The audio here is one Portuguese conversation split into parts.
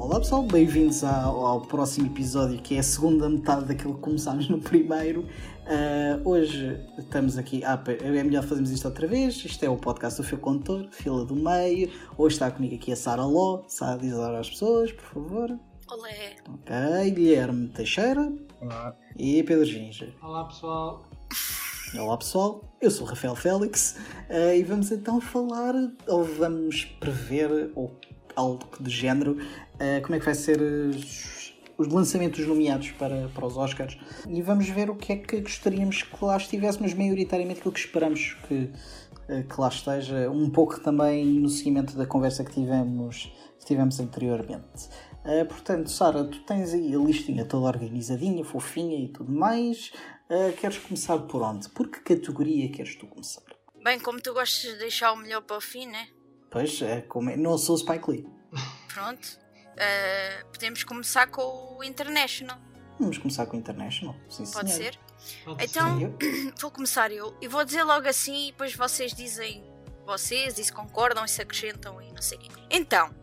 Olá pessoal, bem-vindos ao, ao, próximo episódio que é a segunda metade daquilo que começámos no primeiro. Uh, hoje estamos aqui. Ah, é melhor fazermos isto outra vez. Isto é o podcast do Fio Contor, fila do meio. Hoje está comigo aqui a Sara Ló. Sara, diz olá às pessoas, por favor. Olé. Ok, Guilherme Teixeira. Olá. E Pedro Ginja. Olá pessoal. Olá pessoal, eu sou o Rafael Félix uh, e vamos então falar, ou vamos prever, ou algo do género, uh, como é que vai ser os, os, lançamentos nomeados para, para os Oscars e vamos ver o que é que gostaríamos que lá estivesse, mas maioritariamente aquilo que esperamos que, uh, que lá esteja, um pouco também no seguimento da conversa que tivemos, que tivemos anteriormente. Uh, portanto, Sara, tu tens aí a listinha toda organizadinha, fofinha e tudo mais. Uh, queres começar por onde? Por que categoria queres tu começar? Bem, como tu gostas de deixar o melhor para o fim, né? Pois, é, como é, não sou Spike Lee. Pronto. Uh, podemos começar com o International. Vamos começar com o International, sim Pode senhor. ser? Pode então, ser. vou começar eu. E vou dizer logo assim e depois vocês dizem vocês e se concordam e se acrescentam e não sei o quê. Então,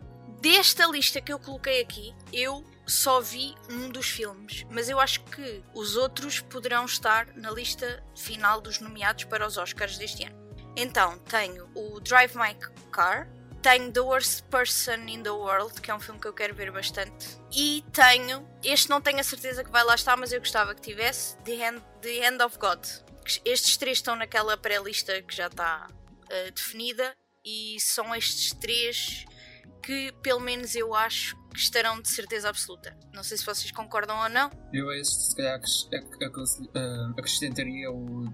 desta lista que eu coloquei aqui, eu só vi um dos filmes, mas eu acho que os outros poderão estar na lista final dos nomeados para os Oscars deste ano. Então, tenho o Drive My Car, tenho The Worst Person in the World, que é um filme que eu quero ver bastante, e tenho, este não tenho a certeza que vai lá estar, mas eu gostava que tivesse, The Hand, The of God. Estes três estão naquela pré-lista que já está uh, definida, e são estes três que, pelo menos, eu acho que estarão de certeza absoluta. Não sei se vocês concordam ou não. Eu este, se calhar, acrescentaria o.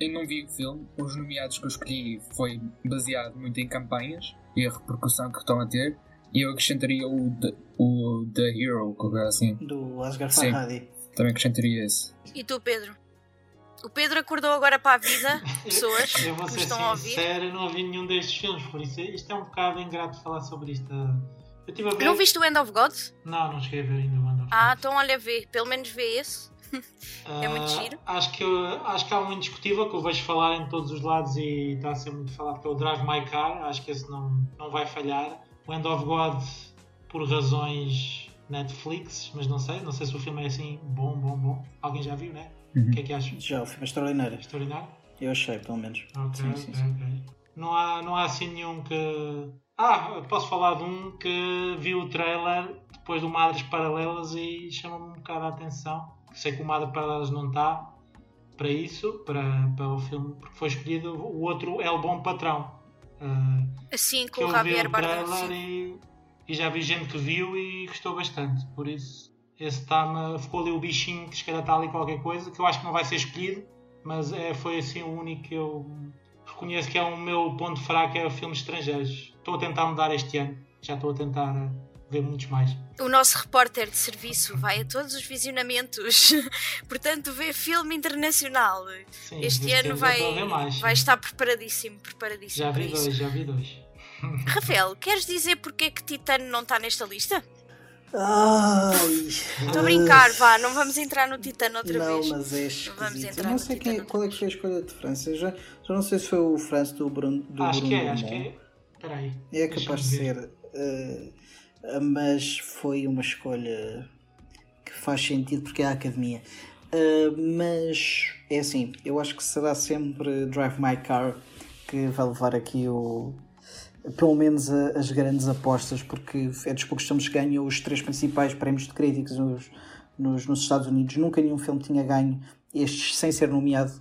Eu não vi o filme, os nomeados que eu escolhi foi baseado muito em campanhas e a repercussão que estão a ter, e eu acrescentaria o The, o The Hero, qualquer assim. Do Asghar Farhadi. Também acrescentaria esse. E tu, Pedro? O Pedro acordou agora para a vida, pessoas eu, eu vou ser que estão a ouvir. Sincero, eu não ouvi nenhum destes filmes, por isso isto é um bocado ingrato falar sobre isto. Eu tive a ver... Não viste o End of God? Não, não cheguei a ver ainda o End of God. Ah, então olha, vê, pelo menos vê esse. É muito uh, giro. Acho que, acho que há um indiscutível que eu vejo falar em todos os lados e está a ser muito falado, que é o Drive My Car. Acho que esse não, não vai falhar. O End of God, por razões Netflix, mas não sei. Não sei se o filme é assim bom, bom, bom. Alguém já viu, né? Uhum. O que é que achas? Já, o filme é extraordinário. Extraordinário? Eu achei, pelo menos. Ok, sim, sim, sim. ok. Não há, não há assim nenhum que. Ah, posso falar de um que vi o trailer depois do Madres Paralelas e chama-me um bocado a atenção. Sei que o Madres Paralelas não está para isso, para, para o filme, porque foi escolhido o outro o Bom Patrão. Uh, assim, com o Javier Bardem. E, e já vi gente que viu e gostou bastante. Por isso, esse tá ficou ali o bichinho que se calhar está ali qualquer coisa, que eu acho que não vai ser escolhido, mas é, foi assim o único que eu reconheço que é o meu ponto fraco, é o filmes estrangeiros. Estou a tentar mudar este ano, já estou a tentar eh, ver muitos mais. O nosso repórter de serviço vai a todos os visionamentos, portanto vê filme internacional. Sim, este ano vai, vai estar preparadíssimo, preparadíssimo. Já vi dois, isso. já vi dois. Rafael, queres dizer porque é que Titano não está nesta lista? Estou a brincar, vá, não vamos entrar no Titano outra não, vez. Não, mas é esquisito. não sei quem, qual é que foi a escolha de França. Já, já não sei se foi o França do Bruno. Do acho Bruno que é, acho que é. Peraí. É capaz de ser. Uh, mas foi uma escolha que faz sentido porque é a academia. Uh, mas é assim, eu acho que será sempre Drive My Car que vai levar aqui o, pelo menos a, as grandes apostas, porque é dos poucos filmes que ganham os três principais prémios de críticos nos, nos, nos, Estados Unidos. Nunca nenhum filme tinha ganho estes sem ser nomeado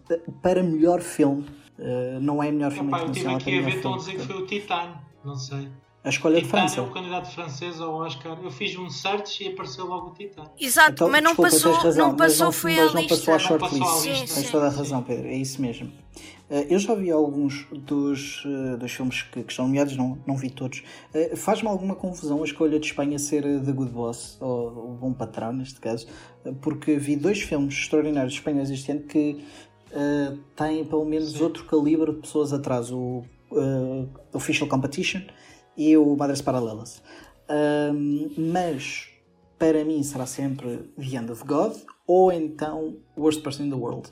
para melhor filme. Uh, não é melhor filme Opa, internacional. Eu tive aqui a ver, estão a dizer que foi o Titan, não sei. A escolha Titan de França. é o candidato francês ao Oscar. Eu fiz um search e apareceu logo o Titan. Exato, então, mas não desculpa, passou, razão, não passou, não, foi mas a não lista. passou a shortlist. Sim, sim, Tens toda a razão, Pedro, é isso mesmo. Uh, eu já vi alguns dos, uh, dos filmes que, que, estão nomeados, não, não vi todos. Uh, Faz-me alguma confusão a escolha de Espanha ser The Good Boss, ou o Bom Patrão, neste caso, porque vi dois filmes extraordinários espanhóis este ano que têm pelo menos sim. outro calibre de pessoas atrás. O Official Competition e o Madres Paralelas. mas para mim será sempre The End of God ou então Worst Person in the World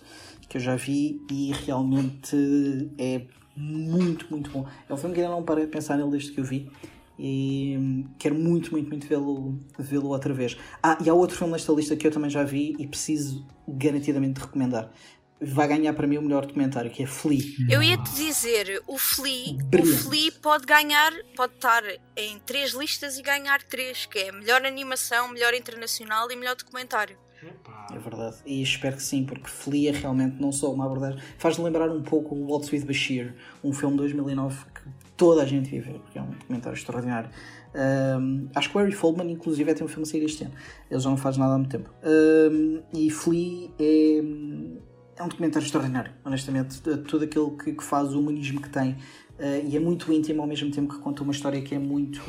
que eu já vi e realmente é muito, muito bom. É um filme que ainda não parei de pensar nele desde que eu vi, e hum, quero muito, muito, muito vê-lo vê outra vez. Ah, e há outro filme nesta lista que eu também já vi e preciso garantidamente recomendar. Vai ganhar para mim o melhor documentário, que é Flea. Eu ia te dizer, o Flea, o Flea pode ganhar, pode estar em três listas e ganhar três, que é melhor animação, melhor internacional e melhor documentário. É verdade, e espero que sim, porque Flea é realmente não só uma abordagem. Faz-me lembrar um pouco o Waltz with Bashir, um filme de 2009 que toda a gente vive, porque é um documentário extraordinário. Um, acho que o Harry Foldman, inclusive, é tem um filme a sair este ano. Ele já não faz nada há muito tempo. Um, e Flea é, é um documentário extraordinário, honestamente. Tudo aquilo que, que faz, o humanismo que tem. Uh, e é muito íntimo ao mesmo tempo que conta uma história que é muito,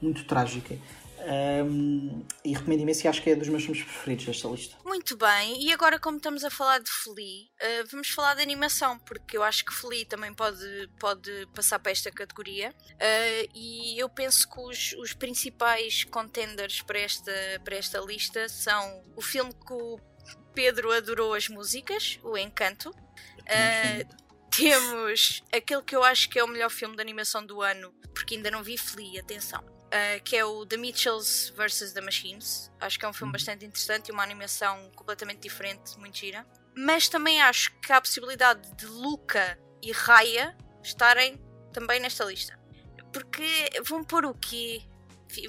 muito trágica. Um, e recomendo imenso e acho que é dos meus filmes preferidos desta lista. Muito bem, e agora, como estamos a falar de Flea, uh, vamos falar de animação, porque eu acho que Flea também pode, pode passar para esta categoria. Uh, e eu penso que os, os principais contenders para esta, para esta lista são o filme que o Pedro adorou as músicas, O Encanto. Uh, temos aquele que eu acho que é o melhor filme de animação do ano, porque ainda não vi Flea, atenção uh, que é o The Mitchells vs. The Machines. Acho que é um filme uhum. bastante interessante e uma animação completamente diferente, muito gira. Mas também acho que há a possibilidade de Luca e Raya estarem também nesta lista. Porque vão pôr o quê?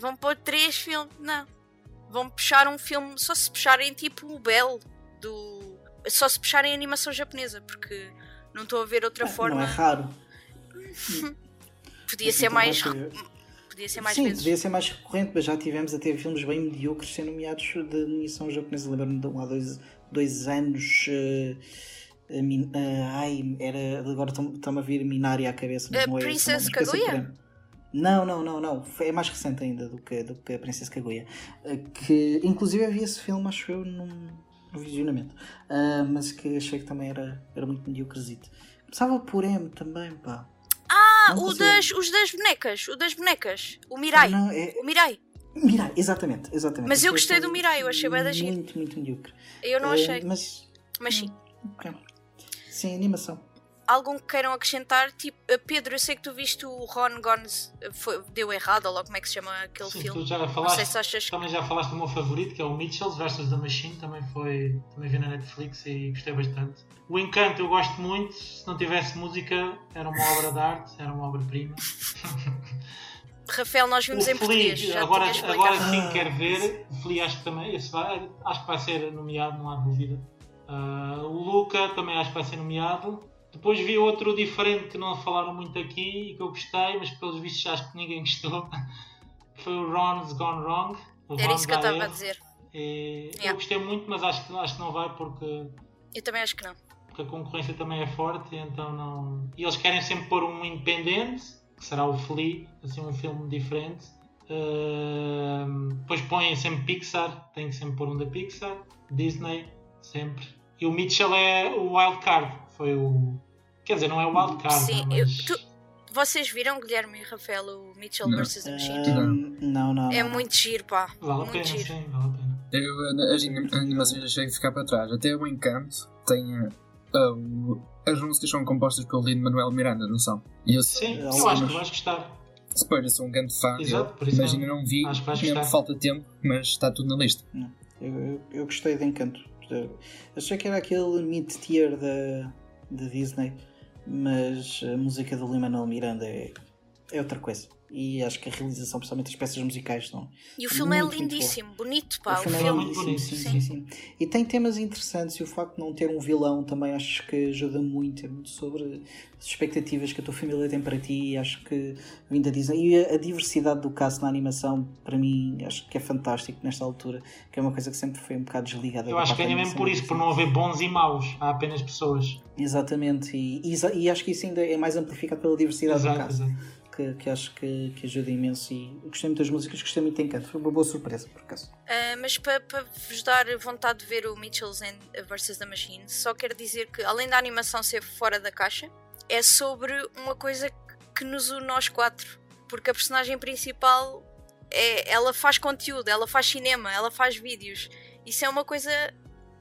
Vão pôr três filmes? Não. Vão puxar um filme, só se puxarem tipo o Bell do. Só se puxarem animação japonesa, porque não estou a ver outra é, forma. Não é raro. Podia ser mais podia ser mais Sim, vezes. podia ser mais recorrente, mas já tivemos até filmes bem mediocres sendo nomeados de animação japonesa. Lembro-me de um há dois, dois anos. Uh, uh, ai, era. Agora está-me a vir Minari à cabeça. Mas uh, Princess Kaguya? Não, não, não, não. É mais recente ainda do que, do que a Princesa Kaguya. Que inclusive havia esse filme, acho eu, num, no visionamento. Uh, mas que achei que também era, era muito mediocrezito. Começava por M também, pá. Ah, o das, os das bonecas. O das bonecas. O Mirai. Não, é... O Mirai. Mirai, exatamente, exatamente. Mas eu gostei do Mirai, eu achei bem da gente. Muito, muito medíocre. Eu não achei. Uh, mas... mas sim. Okay. Sim, animação algum que queiram acrescentar? Tipo, eh, Pedro, eu sei que tu viste o Ron Gones eh, foi, deu errado, ou logo como é que se chama aquele Sim, filme. Tu já falaste, Não sei se achas... Também já falaste do meu favorito, que é o Mitchells vs. The Machine, também foi. Também vi na Netflix e gostei bastante. O Encanto eu gosto muito, se não tivesse música, era uma obra de arte, era uma obra-prima. Rafael, nós vimos o em Flea, português. agora, agora sim quero ver. O Flea acho que também vai, acho que vai ser nomeado, não há dúvida. Uh, o Luca também acho que vai ser nomeado. Depois vi outro diferente que não falaram muito aqui e que eu gostei, mas pelos vistos acho que ninguém gostou. Foi o Ron's Gone Wrong. Era isso que eu estava a dizer. Yeah. Eu gostei muito, mas acho que, acho que não vai porque. Eu também acho que não. Porque a concorrência também é forte, então não. E eles querem sempre pôr um independente, que será o Flea, assim um filme diferente. Uh, depois põem sempre Pixar, tem que sempre pôr um da Pixar, Disney, sempre. E o Mitchell é o wild card, foi o. Quer dizer, não é o wildcard. Sim, mas... eu, tu, vocês viram, Guilherme e Rafael, o Mitchell não. vs. The Machine? Uh, não, não. É muito giro, pá. Vale muito a pena, giro. sim, vale a pena. Eu, as animações achei que ficar para trás. Até o Encanto tem. Uh, as músicas são compostas pelo Lino Manuel Miranda, não são? E eu, sim, eu acho mas... que vais gostar. Spoiler, sou um grande fã. Exato, por isso mas ainda não vi, mesmo falta tempo, mas está tudo na lista. Eu, eu, eu gostei de Encanto. Achei que era aquele mid-tier da, da Disney, mas a música do Lin-Manuel Miranda é, é outra coisa e acho que a realização, principalmente as peças musicais, são. E o filme é muito, é lindíssimo, muito bonito, pá. O, o filme, é muito bonito, sim, sim, sim, sim, E tem temas interessantes e o facto de não ter um vilão também acho que ajuda muito, é muito sobre as expectativas que a tua família tem para ti e acho que vindo a dizer. E a, a, diversidade do caso na animação, para mim, acho que é fantástico nesta altura, que é uma coisa que sempre foi um bocado desligada. Eu acho que é mesmo por isso, por não haver bons e maus, há apenas pessoas. Exatamente, e, e, e acho que isso ainda é mais amplificado pela diversidade exato, do caso. Exato que, que acho que, que ajuda imenso e gostei muito das músicas, gostei muito de Encanto, foi uma boa surpresa por acaso. Uh, mas para pa vos dar vontade de ver o Mitchells vs. The Machine, só quero dizer que além da animação ser fora da caixa, é sobre uma coisa que nos une nós quatro, porque a personagem principal é, ela faz conteúdo, ela faz cinema, ela faz vídeos. Isso é uma coisa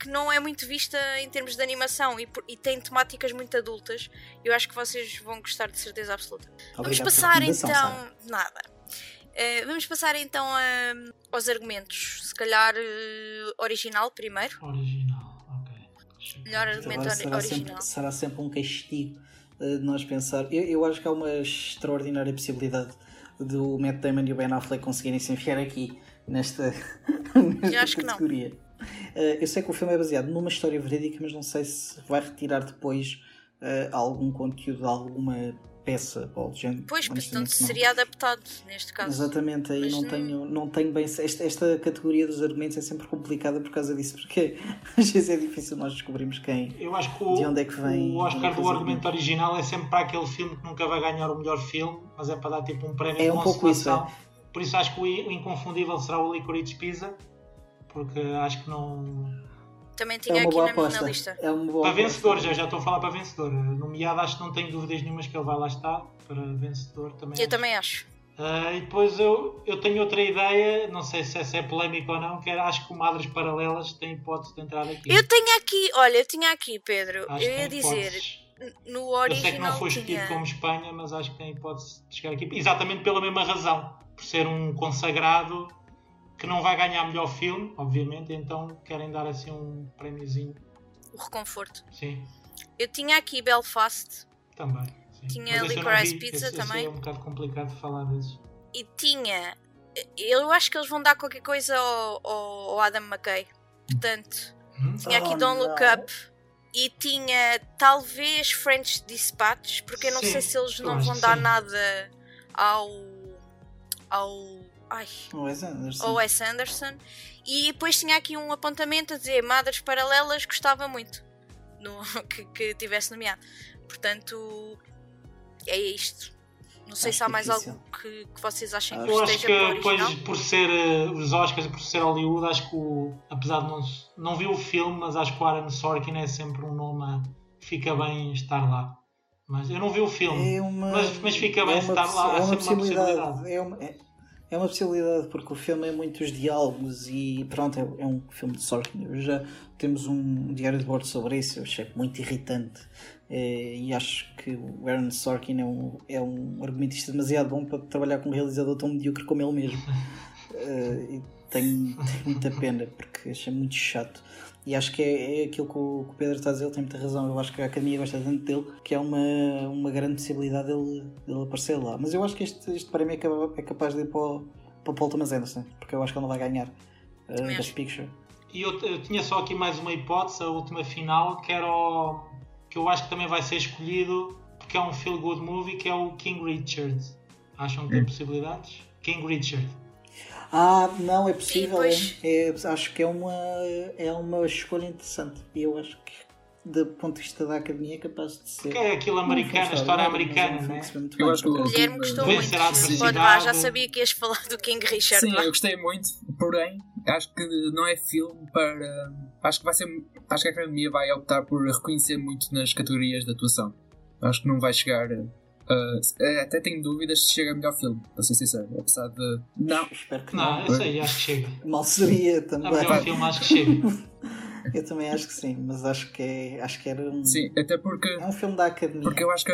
que não é muito vista em termos de animação e, e tem temáticas muito adultas. Eu acho que vocês vão gostar de certeza absoluta. Obrigado Vamos passar então. Nada. Uh, vamos passar então a, aos argumentos. Se calhar uh, original primeiro. Original, ok. Melhor argumento será original. Sempre, será sempre um castigo uh, de nós pensar. Eu, eu acho que há uma extraordinária possibilidade do Matt Damon e o Ben Affleck conseguirem se enfiar aqui nesta, nesta categoria. Uh, eu sei que o filme é baseado numa história verídica, mas não sei se vai retirar depois uh, algum conteúdo, alguma peça ou género. Pois, portanto seria adaptado neste caso. Exatamente, aí não, tenho, não tenho bem. Esta, esta categoria dos argumentos é sempre complicada por causa disso, porque às vezes é difícil nós descobrirmos quem. Eu acho que o, de onde é que vem, o Oscar do argumento original é sempre para aquele filme que nunca vai ganhar o melhor filme, mas é para dar tipo um prémio é de um pouco isso, é. Por isso acho que o inconfundível será o Licorice Pizza, porque acho que não também tinha é aqui na aposta. minha lista. É uma boa para vencedor, já, já estou a falar para vencedor. Nomeado, acho que não tenho dúvidas nenhumas que ele vai lá estar. Para vencedor também. Eu acho. também acho. Uh, e depois eu, eu tenho outra ideia, não sei se essa é polémica ou não, que era, acho que o Madres Paralelas tem hipótese de entrar aqui. Eu tenho aqui, olha, eu tinha aqui, Pedro, acho eu ia dizer, no original Eu sei que não foi escolhido tinha... como Espanha, mas acho que tem hipótese de chegar aqui, exatamente pela mesma razão, por ser um consagrado que não vai ganhar melhor filme, obviamente, então querem dar assim um prémiozinho. O reconforto. Sim. Eu tinha aqui Belfast. Também. Sim. Tinha Licorice Pizza esse, também. Esse é um bocado complicado de falar desses. E tinha. Eu acho que eles vão dar qualquer coisa ao, ao Adam McKay. Portanto, hum? tinha aqui oh, Don't Look Up. E tinha talvez French Dispatch, porque eu não sim, sei se eles não vão dar sim. nada ao. ao Ai. O Wes Anderson. O Wes Anderson. E depois tinha aqui um apontamento a dizer Madres Paralelas gostava muito no, que, que tivesse nomeado. Portanto, é isto. Não sei Acho se há mais difícil. algo que, que vocês achem que Eu acho que depois, por ser uh, os Oscars e por ser Hollywood, acho que o, apesar de não, não vi o filme, mas acho que o Aaron Sorkin é sempre um nome que fica bem estar lá. Mas eu não vi o filme, é uma, mas, mas fica bem é estar lá. É uma, possibilidade. Uma possibilidade. É uma, é, é uma possibilidade porque o filme é muitos diálogos e pronto, é, é um filme de Sorkin. Já temos um diário de bordo sobre isso, eu achei muito irritante. É, e acho que o Aaron Sorkin é um, é um argumentista demasiado bom para trabalhar com um realizador tão medíocre como ele mesmo. É, e tenho, tenho, muita pena porque achei muito chato. E acho que é, é aquilo que o, que o, Pedro está a dizer, ele tem muita razão. Eu acho que a academia gosta tanto dele que é uma, uma grande possibilidade dele, dele aparecer lá. Mas eu acho que este, este prémio é, é capaz de ir para o, para o Paul Thomas Anderson, porque eu acho que ele não vai ganhar uh, Best Picture. E eu, eu, tinha só aqui mais uma hipótese, a última final, que era o, que eu acho que também vai ser escolhido porque é um feel good movie, que é o King Richard. Acham que tem hum. possibilidades? King Richard. Ah, não, é possível. Depois... É, é, acho que é uma, é uma escolha interessante. E eu acho que, do ponto de vista da academia, é capaz de ser. Que é aquilo americano, a história americana, não é? Eu acho que o Guilherme gostou muito. Pode vá, já sabia que ias falar do King Richard. Sim, eu gostei muito, porém, acho que não é filme para. Acho que vai ser. Acho que a academia vai optar por reconhecer muito nas categorias de atuação. Acho que não vai chegar Uh, até tenho dúvidas se chega a melhor filme, para ser sincero. Apesar de. Não. Espero que não. Não, eu sei, acho que chega. Mal seria também. A melhor filme acho que chega. eu também acho que sim, mas acho que, é, acho que era um. Sim, até porque. É um filme da academia. Porque eu acho que.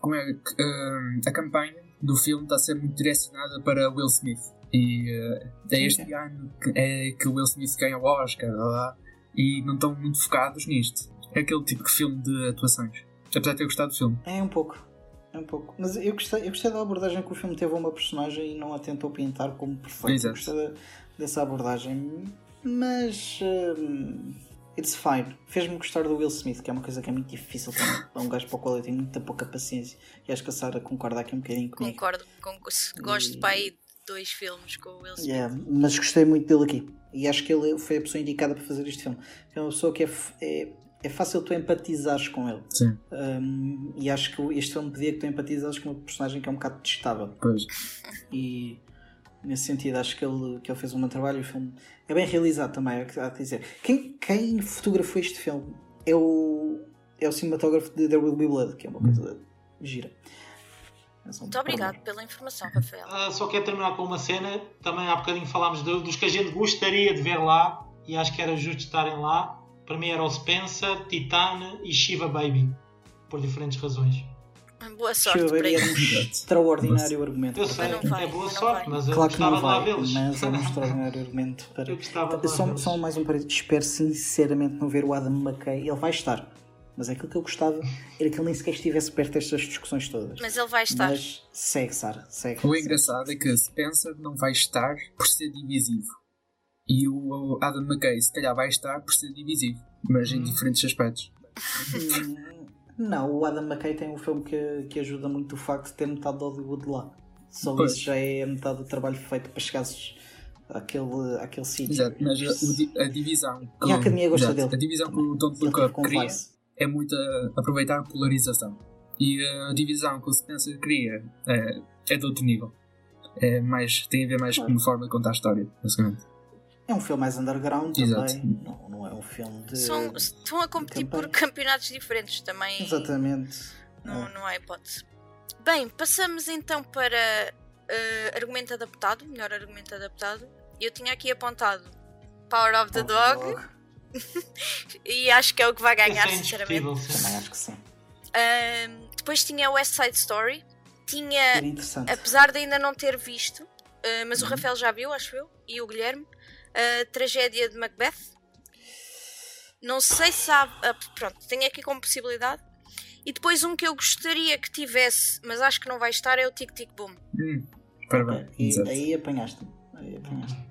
Como é, uh, a campanha do filme está a ser muito direcionada para Will Smith. E uh, é este sim. ano que, é que Will Smith ganha o Oscar lá, e não estão muito focados nisto. É aquele tipo de filme de atuações. Apesar de ter gostado do filme. É um pouco. É um pouco. Mas eu gostei, eu gostei da abordagem que o filme teve a uma personagem e não a tentou pintar como perfeita. Exato. Gostei dessa abordagem. Mas. Um, it's fine. Fez-me gostar do Will Smith, que é uma coisa que é muito difícil para um gajo para o qual eu tenho muita pouca paciência. E acho que a Sara concorda aqui um bocadinho comigo. Concordo. Com, gosto e... para aí dois filmes com o Will Smith. Yeah, mas gostei muito dele aqui. E acho que ele foi a pessoa indicada para fazer este filme. É uma pessoa que é, é é fácil tu empatizares com ele. Sim. Um, e acho que este filme pedia que tu empatizares com uma personagem que é um bocado testável. Pois. E nesse sentido acho que ele, que ele fez um bom trabalho. O filme é bem realizado também, é que há que dizer. Quem, quem fotografou este filme é o, é o cinematógrafo de There Will Be Blood, que é uma coisa hum. gira. Muito obrigado pela informação, Rafael. Uh, só quero terminar com uma cena. Também há bocadinho falámos de, dos que a gente gostaria de ver lá e acho que era justo estarem lá para mim era o Spencer, Titane e Shiva Baby, por diferentes razões. Boa sorte para Baby era um extraordinário argumento. Eu sei, vai, é boa sorte, mas eu Claro que não gostava de lá vai, mas é um extraordinário argumento para. Eu gostava de lá Só, só mais um parênteses. Espero sinceramente não ver o Adam McKay. Ele vai estar. Mas aquilo que eu gostava era que ele nem sequer estivesse perto destas discussões todas. Mas ele vai estar. Mas segue, Sara. Segue. O segue. engraçado é que Spencer não vai estar por ser divisivo. E o Adam McKay, se calhar, vai estar por ser divisivo, mas em diferentes aspectos. Hum, Não, o Adam McKay tem um filme que, que ajuda muito o facto de ter metade de Hollywood lá. Só Pois. isso já é metade do trabalho feito para chegares àquele, àquele sítio. Exato, mas a, a divisão que E a Academia gosta exato, dele. A divisão que o Up com cria é muito a- aproveitar a polarização. E a divisão que o Spencer cria é, é de outro nível. É mais, tem a ver mais com uma forma de contar a história, basicamente. É um filme mais underground Exato. também. Não, não é um filme de. São, estão a competir por campeonatos diferentes também. Exatamente. Não, É. não há hipótese. Bem, passamos então para eh, argumento adaptado, melhor argumento adaptado. Eu tinha aqui apontado Power of the Dog e acho que é o que vai ganhar, Esse é sinceramente. Também acho que sim. Ahm, depois tinha West Side Story. Tinha, apesar de ainda não ter visto, ah, mas o Uhum. Rafael já viu, acho eu, e o Guilherme, a tragédia de Macbeth. Não sei se há. ah, pronto, tenho aqui como possibilidade. E depois um que eu gostaria que tivesse, mas acho que não vai estar, é o Tic Tic Boom. Hum, parabéns. E, aí apanhaste-me. Aí apanhaste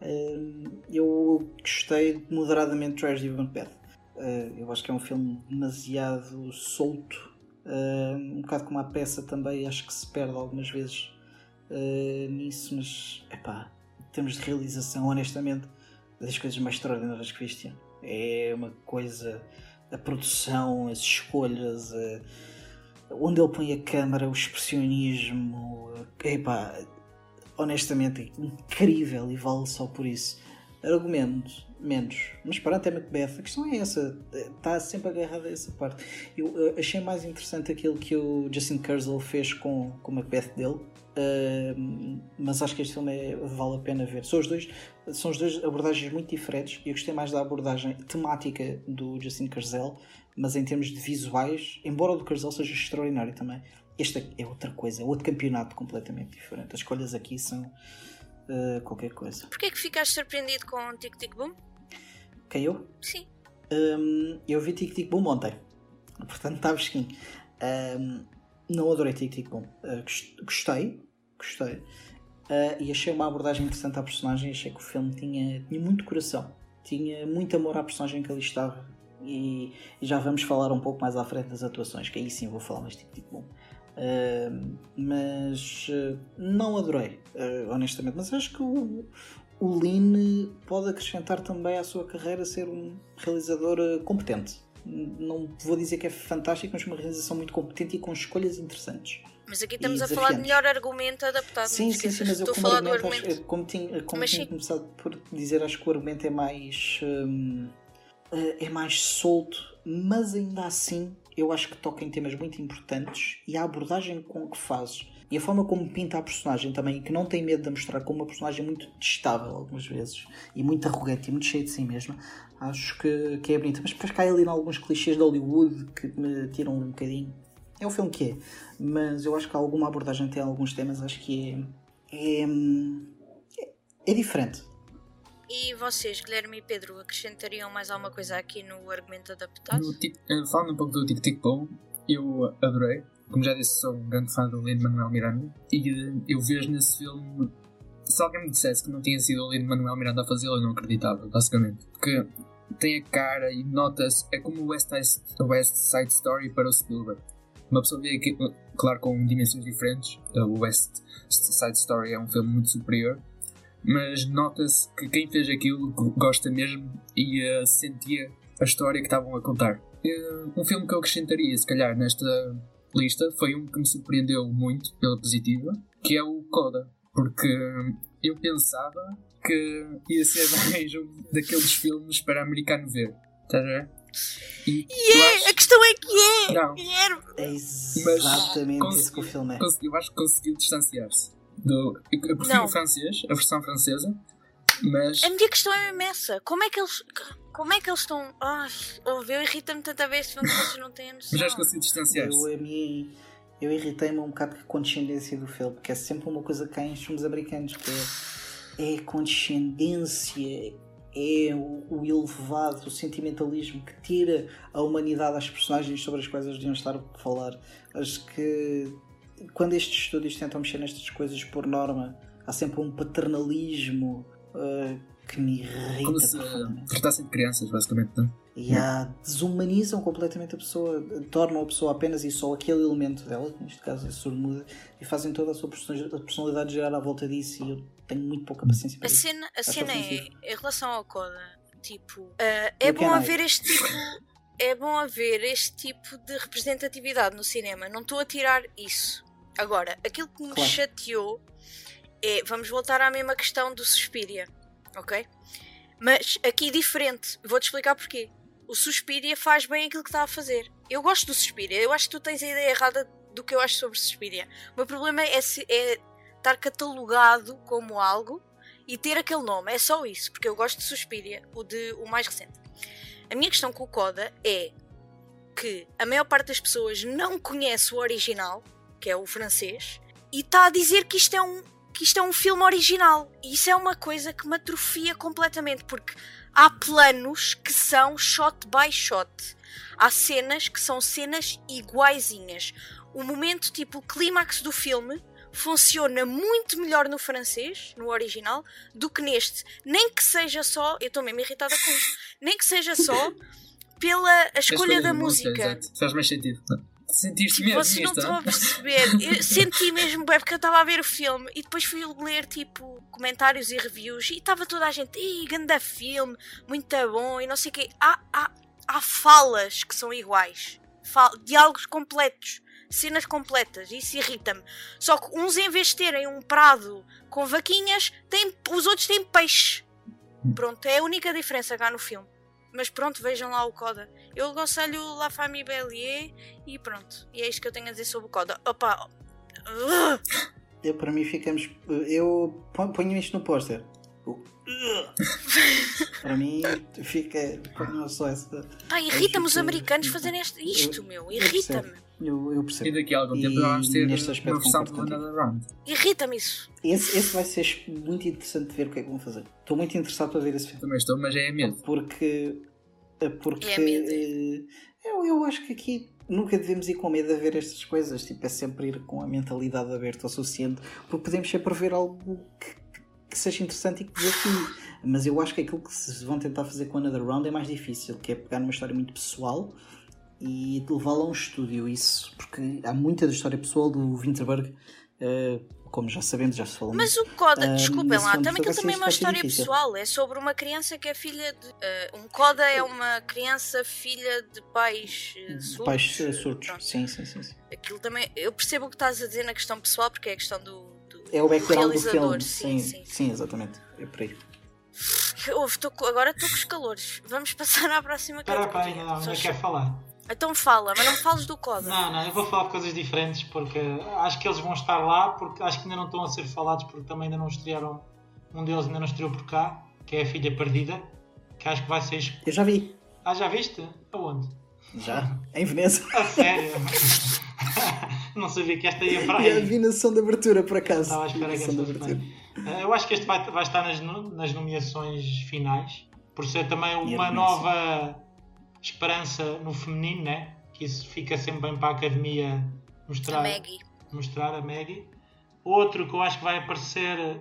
Hum, eu gostei moderadamente de Tragedy of Macbeth. Uh, eu acho que é um filme demasiado solto. Uh, um bocado como a peça também, acho que se perde algumas vezes uh, nisso, mas epá, em termos de realização, honestamente, das coisas mais extraordinárias que vi este ano. É uma coisa, a produção, as escolhas, uh, onde ele põe a câmara, o expressionismo, epá, honestamente é incrível e vale só por isso. Argumento, menos. Mas para até Macbeth, a questão é essa, está sempre agarrada a essa parte. Eu uh, achei mais interessante aquilo que o Justin Kurzel fez com, com o Macbeth dele, uh, mas acho que este filme é, vale a pena ver. São os dois, são os dois abordagens muito diferentes eu gostei mais da abordagem temática do Justin Kurzel, mas em termos de visuais, embora o do Kurzel seja extraordinário também, este é outra coisa, é outro campeonato completamente diferente. As escolhas aqui são uh, qualquer coisa. Porquê que ficaste surpreendido com Tic Tic Boom? Quem eu? Sim. Um, eu vi Tic Tic Boom ontem, portanto está fresquinho. Um, não adorei Tic Tic Boom. Uh, gost- gostei, gostei. Uh, e achei uma abordagem interessante à personagem. Achei que o filme tinha, tinha muito coração, tinha muito amor à personagem que ali estava. E, e já vamos falar um pouco mais à frente das atuações, que aí sim vou falar mais Tic Tic Boom. Uh, mas uh, não adorei, uh, honestamente. Mas acho que o, o Lean pode acrescentar também à sua carreira ser um realizador uh, competente. Não vou dizer que é fantástico, mas uma realização muito competente e com escolhas interessantes. Mas aqui estamos a falar de melhor argumento adaptado. sim, sim, sim, mas eu como argumento, argumento. acho- como tinha, como tinha começado por dizer, acho que o argumento é mais hum, eh, é mais solto, mas ainda assim eu acho que toca em temas muito importantes e a abordagem com que fazes e a forma como pinta a personagem também, que não tem medo de mostrar como uma personagem muito destável algumas vezes e muito arrogante e muito cheia de si mesma, acho que, que é bonita. Mas depois cai ali em alguns clichês de Hollywood que me tiram um bocadinho. É o filme que é, mas eu acho que alguma abordagem tem alguns temas, acho que é, é, é, diferente. E vocês, Guilherme e Pedro, acrescentariam mais alguma coisa aqui no argumento adaptado? No eh, falando um pouco do Tic Tic Boom, eu adorei. Como já disse, sou um grande fã do Lin-Manuel Miranda. E eh, eu vejo nesse filme... Se alguém me dissesse que não tinha sido o Lin-Manuel Miranda a fazê-lo, eu não acreditava, basicamente. Porque tem a cara e nota-se... É como o West West Side Story para o Spielberg. Uma pessoa vê aqui, claro, com dimensões diferentes. eh, O West Side Story é um filme muito superior. Mas nota-se que quem fez aquilo gosta mesmo e eh, sentia a história que estavam a contar. Eh, um filme que eu acrescentaria, se calhar, nesta lista foi um que me surpreendeu muito pela positiva, que é o Coda. Porque eu pensava que ia ser mais um daqueles filmes para americano ver. Estás a ver? E E eu é, acho- a questão é que é! Não. Guilherme! É exatamente Mas isso que o filme é. consegui- eu acho que conseguiu distanciar-se. Do, eu, eu prefiro Não. o francês, a versão francesa, mas A minha questão é mesmo essa. Como é que eles. Como é que eles estão. Ai, ouve, eu irrita-me tanta vez filme que vocês não têm a noção. mas que consegui distanciar-se. Eu, a mim, eu irritei-me um bocado com a condescendência do filme, porque é sempre uma coisa que cai em filmes americanos, que é, é a condescendência, é o, o elevado, o sentimentalismo que tira a humanidade às personagens sobre as quais eles deviam estar a falar. Acho que quando estes estúdios tentam mexer nestas coisas por norma, há sempre um paternalismo uh, que me irrita. Como se tratassem de crianças, basicamente, não? E há, desumanizam completamente a pessoa, tornam a pessoa apenas e só aquele elemento dela, neste caso é surdo e fazem toda a sua personalidade girar à volta disso. E eu tenho muito pouca paciência para a isso. Cena, a cena é, em relação ao Coda, tipo, uh, é bom haver este tipo. É bom haver este tipo de representatividade no cinema. Não estou a tirar isso. Agora, aquilo que me claro. chateou é. Vamos voltar à mesma questão do Suspiria, ok? Mas aqui diferente. Vou-te explicar porquê o Suspiria faz bem aquilo que está a fazer. Eu gosto do Suspiria, eu acho que tu tens a ideia errada do que eu acho sobre Suspiria. O meu problema é, é estar catalogado como algo e ter aquele nome, é só isso, porque eu gosto de Suspiria, o, de, o mais recente. A minha questão com o Coda é que a maior parte das pessoas não conhece o original, que é o francês, e está a dizer que isto é um que isto é um filme original. E isso é uma coisa que me atrofia completamente, porque há planos que são shot by shot. Há cenas que são cenas iguaizinhas. O momento, tipo, o clímax do filme funciona muito melhor no francês, no original, do que neste. Nem que seja só, eu estou mesmo irritada com isso, nem que seja só pela a escolha, da música. música. Faz mais sentido. Sentiste mesmo Vocês não estão a perceber. Eu senti mesmo bem porque eu estava a ver o filme e depois fui ler tipo comentários e reviews e estava toda a gente, ih, grande filme, muito bom e não sei o quê. Há, há, há falas que são iguais. Fal diálogos completos, cenas completas, isso irrita-me. Só que uns em vez de terem um prado com vaquinhas, têm, os outros têm peixe. Hum. Pronto, é a única diferença cá no filme. Mas pronto, vejam lá o Coda. Eu aconselho La Famille Bellier e pronto. E é isto que eu tenho a dizer sobre o Coda. Opa! Eu, para mim ficamos. Eu ponho isto no póster. para mim fica. Não só essa. Pá, irrita-me os americanos fazerem isto, meu. Irrita-me. Eu, eu percebo. E daqui a algum tempo vamos ter neste aspecto uma versão do Another Round. Irrita-me isso. Esse, esse vai ser muito interessante de ver o que é que vão fazer. Estou muito interessado para ver esse filme. Também estou, mas é medo. Porque. Porque. É medo. Eh, eu, eu acho que aqui nunca devemos ir com medo a ver estas coisas. Tipo, é sempre ir com a mentalidade aberta o suficiente. Porque podemos sempre ver algo que, que seja interessante e que desafie. Mas eu acho que aquilo que se vão tentar fazer com Another Round é mais difícil, que é pegar numa história muito pessoal e levá-la a um estúdio, isso, porque há muita da história pessoal do Winterberg, uh, como já sabemos, já se falou. Mas o Coda, uh, desculpem lá, também aquilo também é uma história difícil. pessoal, é sobre uma criança que é filha de. Uh, um Coda é uma criança filha de pais uh, surdos. Pais surdos, sim, sim, sim, sim. Aquilo também, eu percebo o que estás a dizer na questão pessoal, porque é a questão do. do é o background do, filme, sim, sim, sim, sim, exatamente, é por aí. agora estou com os calores. Vamos passar à próxima categoria. Espera, ainda, ainda quer falar. Então fala, mas não me fales do código. Não, não, eu vou falar de coisas diferentes porque acho que eles vão estar lá porque acho que ainda não estão a ser falados porque também ainda não estrearam. Um deles ainda não estreou por cá, que é a Filha Perdida, que acho que vai ser. Eu já vi. Ah, já viste? Aonde? Já, em Veneza. A sério? não sabia que esta ia para aí. Já vi na sessão de abertura, por acaso. Estava a esperar que esta Eu acho que este vai, vai estar nas, nas nomeações finais, por ser também uma nova esperança no feminino, né? Que isso fica sempre bem para a academia mostrar a Maggie. Mostrar a Maggie. Outro que eu acho que vai aparecer.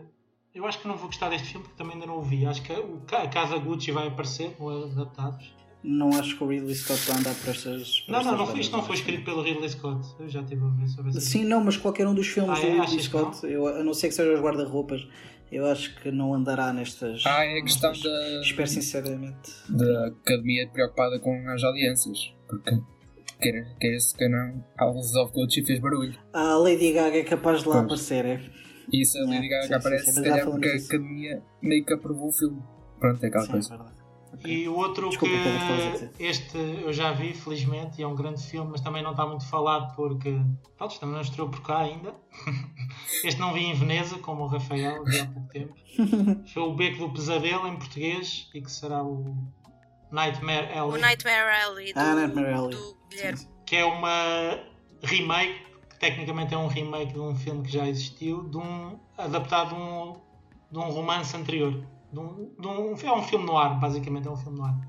Eu acho que não vou gostar deste filme porque também ainda não o vi. Acho que a Casa Gucci vai aparecer no Adaptados. Não acho que o Ridley Scott vai andar para estas. Para não, não, não, isto não foi escrito pelo Ridley Scott. Eu já tive a ver sobre isso. Sim, não, mas qualquer um dos filmes ah, do é? Ridley Scott, eu, a não ser que sejam os guarda-roupas, eu acho que não andará nestas. Ah, é a questão da. Espero sinceramente. Da academia preocupada com as audiências. Porque quer, quer se que não, House of Gucci fez barulho. A Lady Gaga é capaz de lá pois. aparecer, é? Isso, a Lady é, Gaga sim, aparece, sim, sim, se calhar porque a academia meio que aprovou o filme. Pronto, é aquela sim, coisa. É e o outro Desculpa, que este eu já vi, felizmente, e é um grande filme, mas também não está muito falado porque pronto, também não estreou por cá ainda. este não vi em Veneza, como o Rafael, há pouco tempo. Foi o Beco do Pesadelo em português e que será o Nightmare Alley. O Nightmare Alley do, ah, Nightmare Alley. do Guilherme. Que é uma remake que tecnicamente é um remake de um filme que já existiu, de um, adaptado de um, de um romance anterior. De um, de um, é um filme no ar, basicamente é um filme no ar.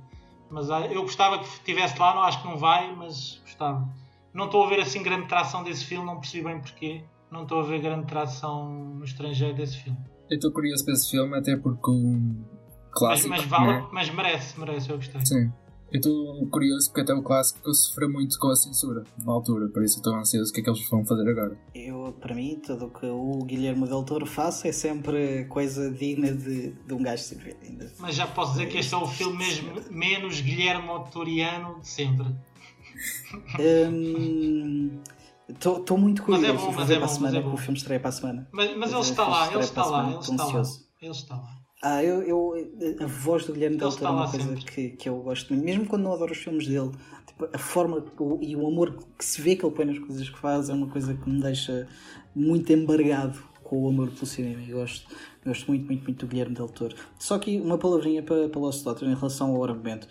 Mas ah, eu gostava que estivesse lá, não acho que não vai, mas gostava. Não estou a ver assim grande tração desse filme, não percebi bem porquê. Não estou a ver grande tração no estrangeiro desse filme. Eu estou curioso para esse filme, até porque o clássico. Mas, mas, vale, né? mas merece, merece, eu gostei. Sim. Eu estou curioso porque até o clássico sofreu muito com a censura na altura, por isso estou ansioso o que é que eles vão fazer agora. Eu, para mim, tudo o que o Guilherme Del Toro faça é sempre coisa digna de, de um gajo ser ainda. Mas já posso dizer que este é o filme mesmo menos Guilherme Toriano de sempre. Estou hum, muito curioso mas é bom, mas é bom, para a semana, é bom. o filme estreia para a semana. Mas, mas ele está lá, ele está lá, ele está lá. Ele está lá. Ah, eu, eu, a voz do Guilherme Del Toro é uma coisa que, que eu gosto muito, mesmo quando não adoro os filmes dele, tipo, a forma o, e o amor que se vê que ele põe nas coisas que faz é uma coisa que me deixa muito embargado com o amor pelo cinema. Eu gosto, gosto muito, muito, muito do Guilherme Del Toro. Só que uma palavrinha para, para Lost Daughter em relação ao argumento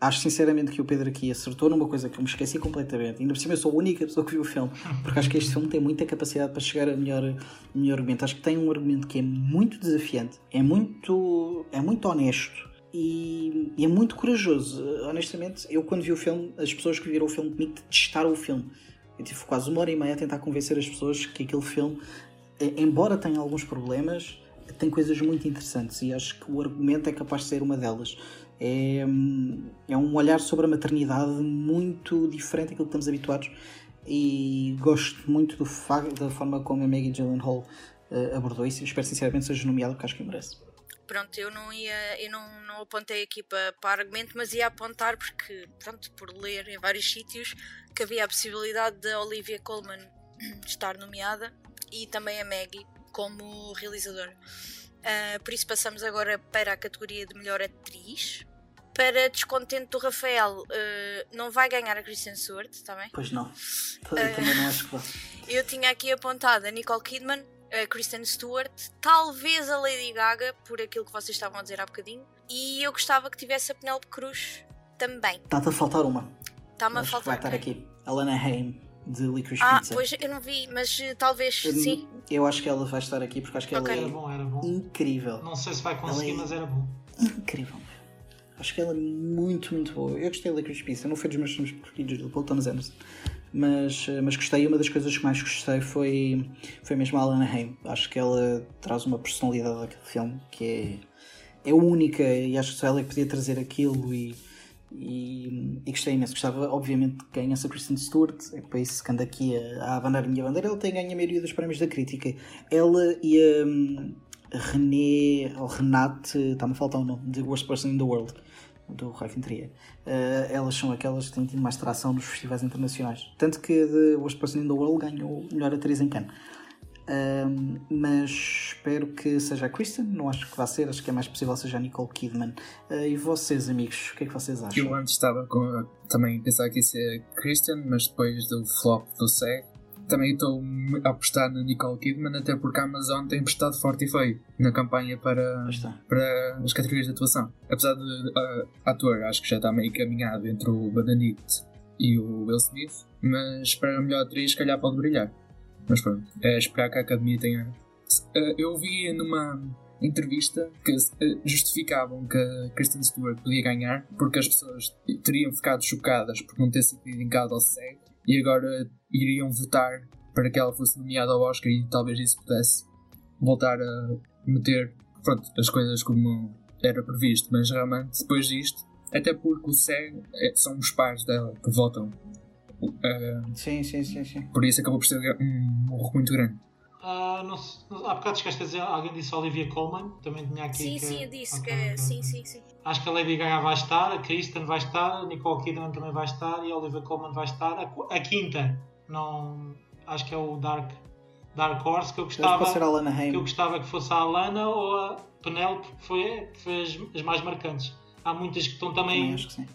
acho sinceramente que o Pedro aqui acertou numa coisa que eu me esqueci completamente. Ainda por cima eu sou a única pessoa que viu o filme, porque acho que este filme tem muita capacidade para chegar a melhor, melhor argumento. Acho que tem um argumento que é muito desafiante, é muito, é muito honesto. E, e é muito corajoso. Honestamente, eu quando vi o filme, as pessoas que viram o filme comigo testaram o filme. Eu tive quase uma hora e meia a tentar convencer as pessoas que aquele filme, embora tenha alguns problemas, tem coisas muito interessantes e acho que o argumento é capaz de ser uma delas é, é um olhar sobre a maternidade muito diferente daquilo que estamos habituados e gosto muito do da forma como a Maggie Gyllenhaal uh, abordou isso espero sinceramente seja nomeado porque acho que merece. Pronto, eu não ia, eu não, não apontei aqui para, para argumento, mas ia apontar porque, pronto, por ler em vários sítios que havia a possibilidade de Olivia Colman estar nomeada e também a Maggie como realizadora. Uh, por isso passamos agora para a categoria de melhor atriz para descontente do Rafael, uh, não vai ganhar a Kristen Stewart, está bem? Pois não. Eu também não acho que vai. Eu tinha aqui apontado a Nicole Kidman, a Kristen Stewart, talvez a Lady Gaga, por aquilo que vocês estavam a dizer há bocadinho, e eu gostava que tivesse a Penelope Cruz também. Está-te a faltar uma. Está-me a faltar. Vai estar aqui. Alana Haim, de Licorice ah, Pizza. Ah, pois eu não vi, mas uh, talvez eu, sim. Eu acho que ela vai estar aqui porque acho que okay. ela é era bom, era bom. incrível. Não sei se vai conseguir, é mas era bom. Incrível. Acho que ela é muito, muito boa. Eu gostei da Licorice Pizza, não foi dos meus filmes preferidos do Paul Thomas Anderson. Mas, eh, mas gostei, uma das coisas que mais gostei foi, foi mesmo a Alana Haim. Acho que ela traz uma personalidade daquele filme que é, é única e acho que só ela é que podia trazer aquilo e, e, e gostei imenso. Gostava, obviamente, que ganhasse a Kristen Stewart, é para isso que anda aqui a, a abanar a minha bandeira. Ela tem ganho a maioria dos prémios da crítica. Ela e a, hum, René, ou Renate, está-me a faltar o nome, The Worst Person in the World do Raifin Trier, uh, elas são aquelas que têm tido mais tração nos festivais internacionais. Tanto que The Worst Person in the World ganhou melhor atriz em Cannes. Uh, mas espero que seja a Kristen, não acho que vá ser, acho que é mais possível seja a Nicole Kidman. Uh, e vocês, amigos, o que é que vocês acham? Eu antes estava com, também pensar que ia ser a Kristen, mas depois do flop do SEG, também estou a apostar na Nicole Kidman, até porque a Amazon tem prestado forte e feio na campanha para, para as categorias de atuação. Apesar de uh, ator, acho que já está meio caminhado entre o Benedict e o Will Smith, mas para a melhor atriz, se calhar pode brilhar. Mas pronto, é esperar que a academia tenha. Uh, eu vi numa entrevista que uh, justificavam que a Kristen Stewart podia ganhar porque as pessoas teriam ficado chocadas por não ter sido indicado ao SEG e agora iriam votar para que ela fosse nomeada ao Oscar e talvez isso pudesse voltar a meter pronto, as coisas como era previsto, mas realmente depois disto, até porque o SEG é, são os pais dela que votam. Uh, sim, sim, sim, sim. Por isso acabou por ser um erro muito grande. Uh, não, há bocado esqueci de dizer, alguém disse Olivia Colman, também tinha aqui. Sim, que, sim, eu disse okay, que. Okay, sim, sim, sim. Acho que a Lady Gaga vai estar, a Kristen vai estar, a Nicole Kidman também vai estar e a Olivia Colman vai estar. A, a quinta, não, acho que é o Dark, Dark Horse, que eu gostava, que eu gostava que fosse a Alana ou a Penelope, que foi, foi as, as, mais marcantes. Há muitas que estão também, também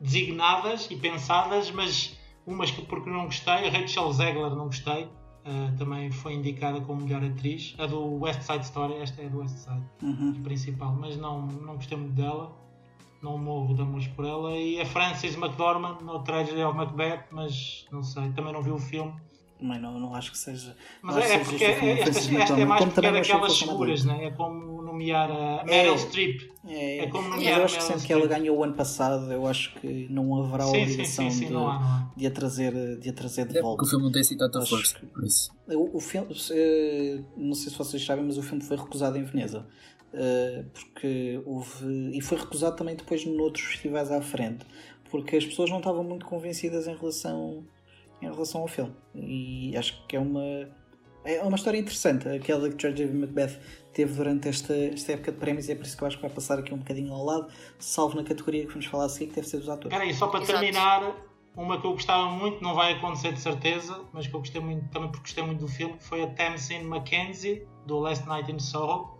designadas e pensadas, mas umas que porque não gostei, a Rachel Zegler não gostei Uh, também foi indicada como melhor atriz. A do West Side Story, esta é do West Side, uhum. principal, mas não, não gostei muito dela. Não morro de amores por ela. E a Frances McDormand no Tragedy of Macbeth, mas não sei, também não vi o filme. Também não, não acho que seja. Mas é, que porque seja este filme esta, é Tom, mais como porque é daquelas seguras, né? é como nomear a Meryl Streep. É, É como mas nomear eu acho que Meryl sempre que ela ganhou o ano passado, eu acho que não haverá Sim, obrigação sim, sim, de, há, de, a trazer, de a trazer de É porque volta. o filme não tem assim tanta força, que- por isso. O, o filme, eh, não sei se vocês sabem, mas o filme foi recusado em Veneza. Eh, porque houve. E foi recusado também depois noutros festivais à frente. Porque as pessoas não estavam muito convencidas em relação, em relação ao filme. E acho que é uma. É uma história interessante, aquela que George W. Macbeth teve durante esta, esta época de prémios, e é por isso que eu acho que vai passar aqui um bocadinho ao lado, salvo na categoria que vamos falar a seguir, que deve ser dos atores. Aí, só para Exato. terminar, uma que eu gostava muito, não vai acontecer de certeza, mas que eu gostei muito, também porque gostei muito do filme, foi a Tamsin Mackenzie, do Last Night in Soho.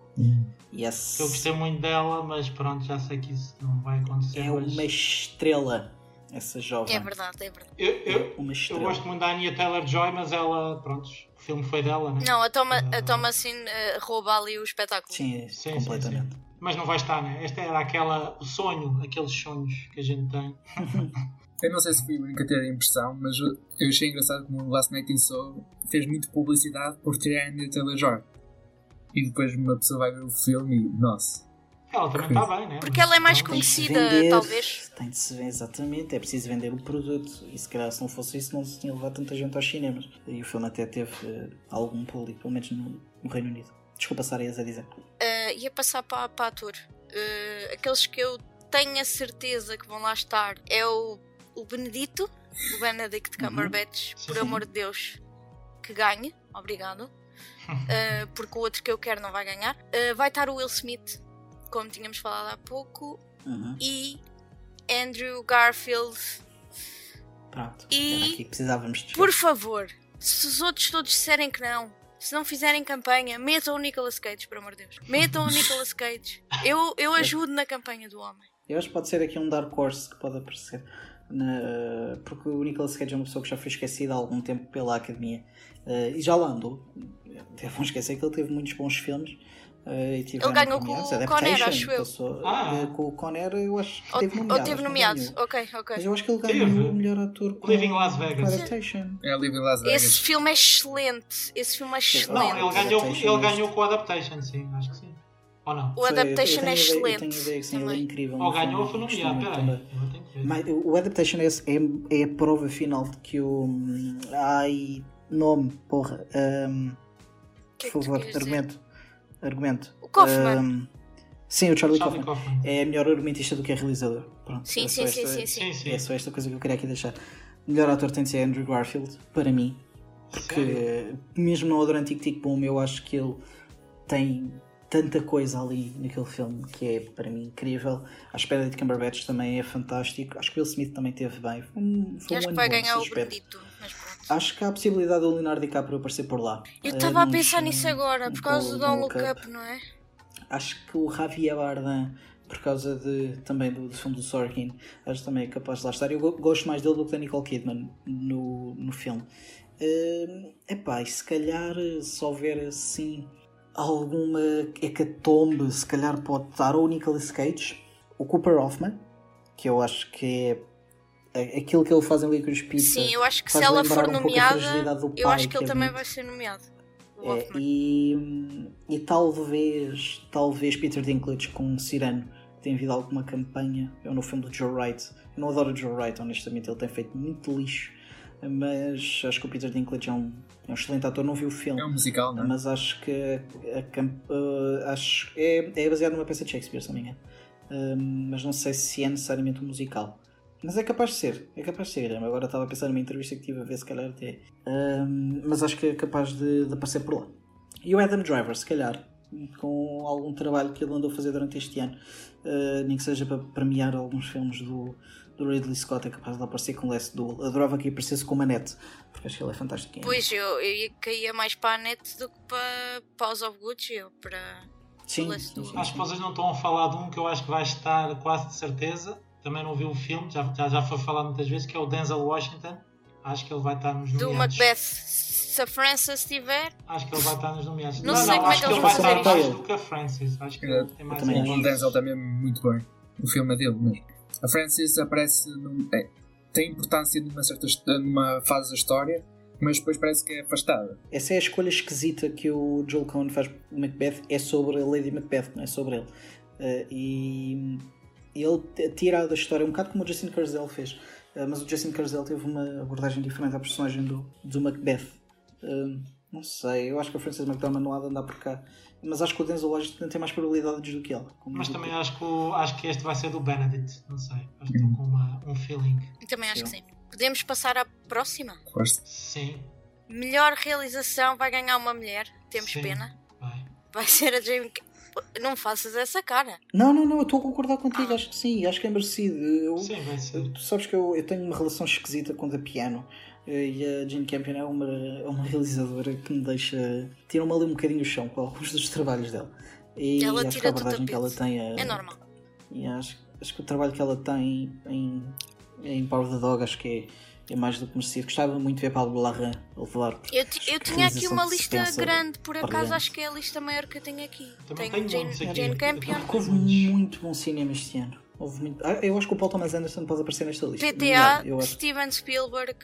Yes. Que eu gostei muito dela, mas pronto, já sei que isso não vai acontecer. É mas uma estrela, essa jovem. É verdade, é verdade. eu, eu, Uma eu gosto muito da Anya Taylor-Joy, mas ela, pronto, o filme foi dela, né? Não, a Toma, a Ah. Thomasin eh, rouba ali o espetáculo. Sim, Sim, completamente. sim, sim. Mas não vai estar, né? Esta era aquela, o sonho, aqueles sonhos que a gente tem. Eu não sei se fui único a ter a impressão, mas eu eu achei engraçado como o Last Night in Soul fez muito publicidade por ter a Anya Taylor-Joy. E depois uma pessoa vai ver o filme e, nossa, Ela também está bem, né? Porque ela é mais Conhecida, vender, talvez. Tem de se vender, exatamente. É preciso vender o produto. E se calhar se não fosse isso, não se tinha levado tanta gente aos cinemas. E o filme até teve eh, algum público, pelo menos no, no Reino Unido. Desculpa, Sara, ias a dizer. Eh, ia passar para, para ator. Eh, aqueles que eu tenho a certeza que vão lá estar é o, o Benedito, o Benedict Cumberbatch, por Sim. amor de Deus, que ganhe. Obrigado. Eh, porque o outro que eu quero não vai ganhar. Vai estar o Will Smith, como tínhamos falado há pouco, Uhum. e Andrew Garfield. Pronto. E- precisávamos de Por favor, se os outros todos disserem que não, se não fizerem campanha, metam o Nicolas Cage, por amor de Deus. Metam o Nicolas Cage. Eu, eu ajudo na campanha do homem. Eu acho que pode ser aqui um Dark Horse que pode aparecer. Na- Porque o Nicolas Cage é uma pessoa que já foi esquecida há algum tempo pela academia. Eh, e já lá andou. Devam esquecer que ele teve muitos bons filmes. Eh, e tiveram ganhou com premiados. o Adaptation, Conner, acho eu. passou- Ah. eh, com o Conner, eu acho que Ou, teve ou nomeado. teve acho que nomeado. Ok, ok. Mas eu acho que ele Teve. ganhou o melhor ator com, Living Las Vegas. Adaptation. é a Living Las Vegas. Esse filme é excelente. Esse filme é excelente. Não, ele ganhou, ele é ganhou com o Adaptation, sim, acho que sim. Ou não? O Adaptation é ideia- Eu tenho excelente. ideia que sim, ele é também. incrível. Ou ganhou ou foi nomeado, peraí. Mas o Adaptation é, é, é a prova final de que o. hum, Ai, nome, porra. é por favor, dizer? Argumento. O Kaufman. Hum, sim, o Charlie, Charlie Kaufman. Kaufman. É melhor argumentista do que é realizador. Pronto, Sim, é sim, esta- sim, sim. Sim. É só esta coisa que eu queria aqui deixar. O melhor ator tem de ser Andrew Garfield, para mim. Porque, Sério? mesmo no adorando Tic Tic Boom, eu acho que ele tem tanta coisa ali naquele filme que é, para mim, incrível. A espera de Cumberbatch também é fantástico. Acho que o Will Smith também teve bem. Foi um, foi um acho que vai ganhar o. Benedito. Mas pronto. Acho que há a possibilidade do Leonardo DiCaprio aparecer por lá. Eu estava a nos- pensar nisso agora, por causa do Don't Look Up. Up, não é? Acho que o Javier Bardem, por causa de, também do, do filme do Sorkin, acho que também é capaz de lá estar. Eu go- gosto mais dele do que da Nicole Kidman no, no filme. É epá, e se calhar se houver assim alguma hecatombe, se calhar pode estar ou o Nicolas Cage, o Cooper Hoffman, que eu acho que é aquilo que ele faz em Licorice Pizza. Sim, eu acho que se ela for um nomeada, fragilidade do eu pai, acho que ele é também bonito. vai ser nomeado. É, e, e talvez, talvez Peter Dinklage com Cyrano tenha havido alguma campanha. Eu no filme do Joe Wright. Eu não adoro o Joe Wright, honestamente, ele tem feito muito lixo. Mas acho que o Peter Dinklage é um, é um excelente ator. Não vi o filme, É um musical, não é? mas acho que a, camp- uh, acho, é, é baseado numa peça de Shakespeare, se não me engano. Um, mas não sei se é necessariamente um musical. Mas é capaz de ser, é capaz de ser. Agora estava a pensar numa entrevista que tive a ver, se calhar até. Um, mas acho que é capaz de, de aparecer por lá. E o Adam Driver, se calhar, com algum trabalho que ele andou a fazer durante este ano, uh, nem que seja para premiar alguns filmes do, do Ridley Scott, é capaz de aparecer com Les Duel. Adorava que aparecesse com uma net, porque acho que ele é fantástico. Pois, eu, eu ia- caía mais para a net do que para Pause of Gucci ou para. sim, Les sim, Duel. sim, Acho sim. que vocês não estão a falar de um que eu acho que vai estar quase de certeza. Também não vi o filme, já, já, já foi falado muitas vezes, que é o Denzel Washington. Acho que ele vai estar nos Do nomeados. Macbeth. Se a França estiver, Acho que ele vai estar nos nomeados. Não sei como é acho que eles ele vão vai estar fazer isso. do que a Francis. Acho que É, ele tem mais também O acho. Denzel também é muito bem. O filme é dele mesmo. A Francis aparece num, é, tem importância numa certa numa fase da história, mas depois parece que é afastada. Essa é a escolha esquisita que o Joel Cohen faz por Macbeth, é sobre a Lady Macbeth, não é sobre ele. Uh, e ele tira da história um bocado como o Justin Kurzel fez, uh, mas o Justin Kurzel teve uma abordagem diferente à personagem do, do Macbeth. Uh, não sei, eu acho que a Frances McDormand não há de andar por cá. Mas acho que o Denzel Washington tem mais probabilidades do que ela. Mas também que... acho, que o, acho que este vai ser do Benedict. Não sei. Acho que estou com uma, um feeling. Também acho sim. que sim. Podemos passar à próxima? Sim. Melhor realização vai ganhar uma mulher. Temos sim. pena. Vai. Vai ser a Jamie. Não faças essa cara. Não, não, não, eu estou a concordar contigo. Ah. Acho que sim, acho que é merecido. Eu, sim, vai ser. Tu sabes que eu, eu tenho uma relação esquisita com o da piano. Eh, e a Jane Campion é uma, é uma realizadora que me deixa. tira-me ali um bocadinho o chão com alguns dos trabalhos dela. E ela acho que a abordagem que ela tem é, é normal. E acho, acho que o trabalho que ela tem em, em Power the Dog acho que é, é mais do que merecido. Gostava muito de ver Paulo Larrain levar. Eu, eu tinha aqui uma lista grande, por acaso acho que é a lista maior que eu tenho aqui. Também tenho Jane, Jane Campion. Houve muito bom cinema este ano. Houve muito... Ah, eu acho que o Paul Thomas Anderson pode aparecer nesta lista. PTA, Steven Spielberg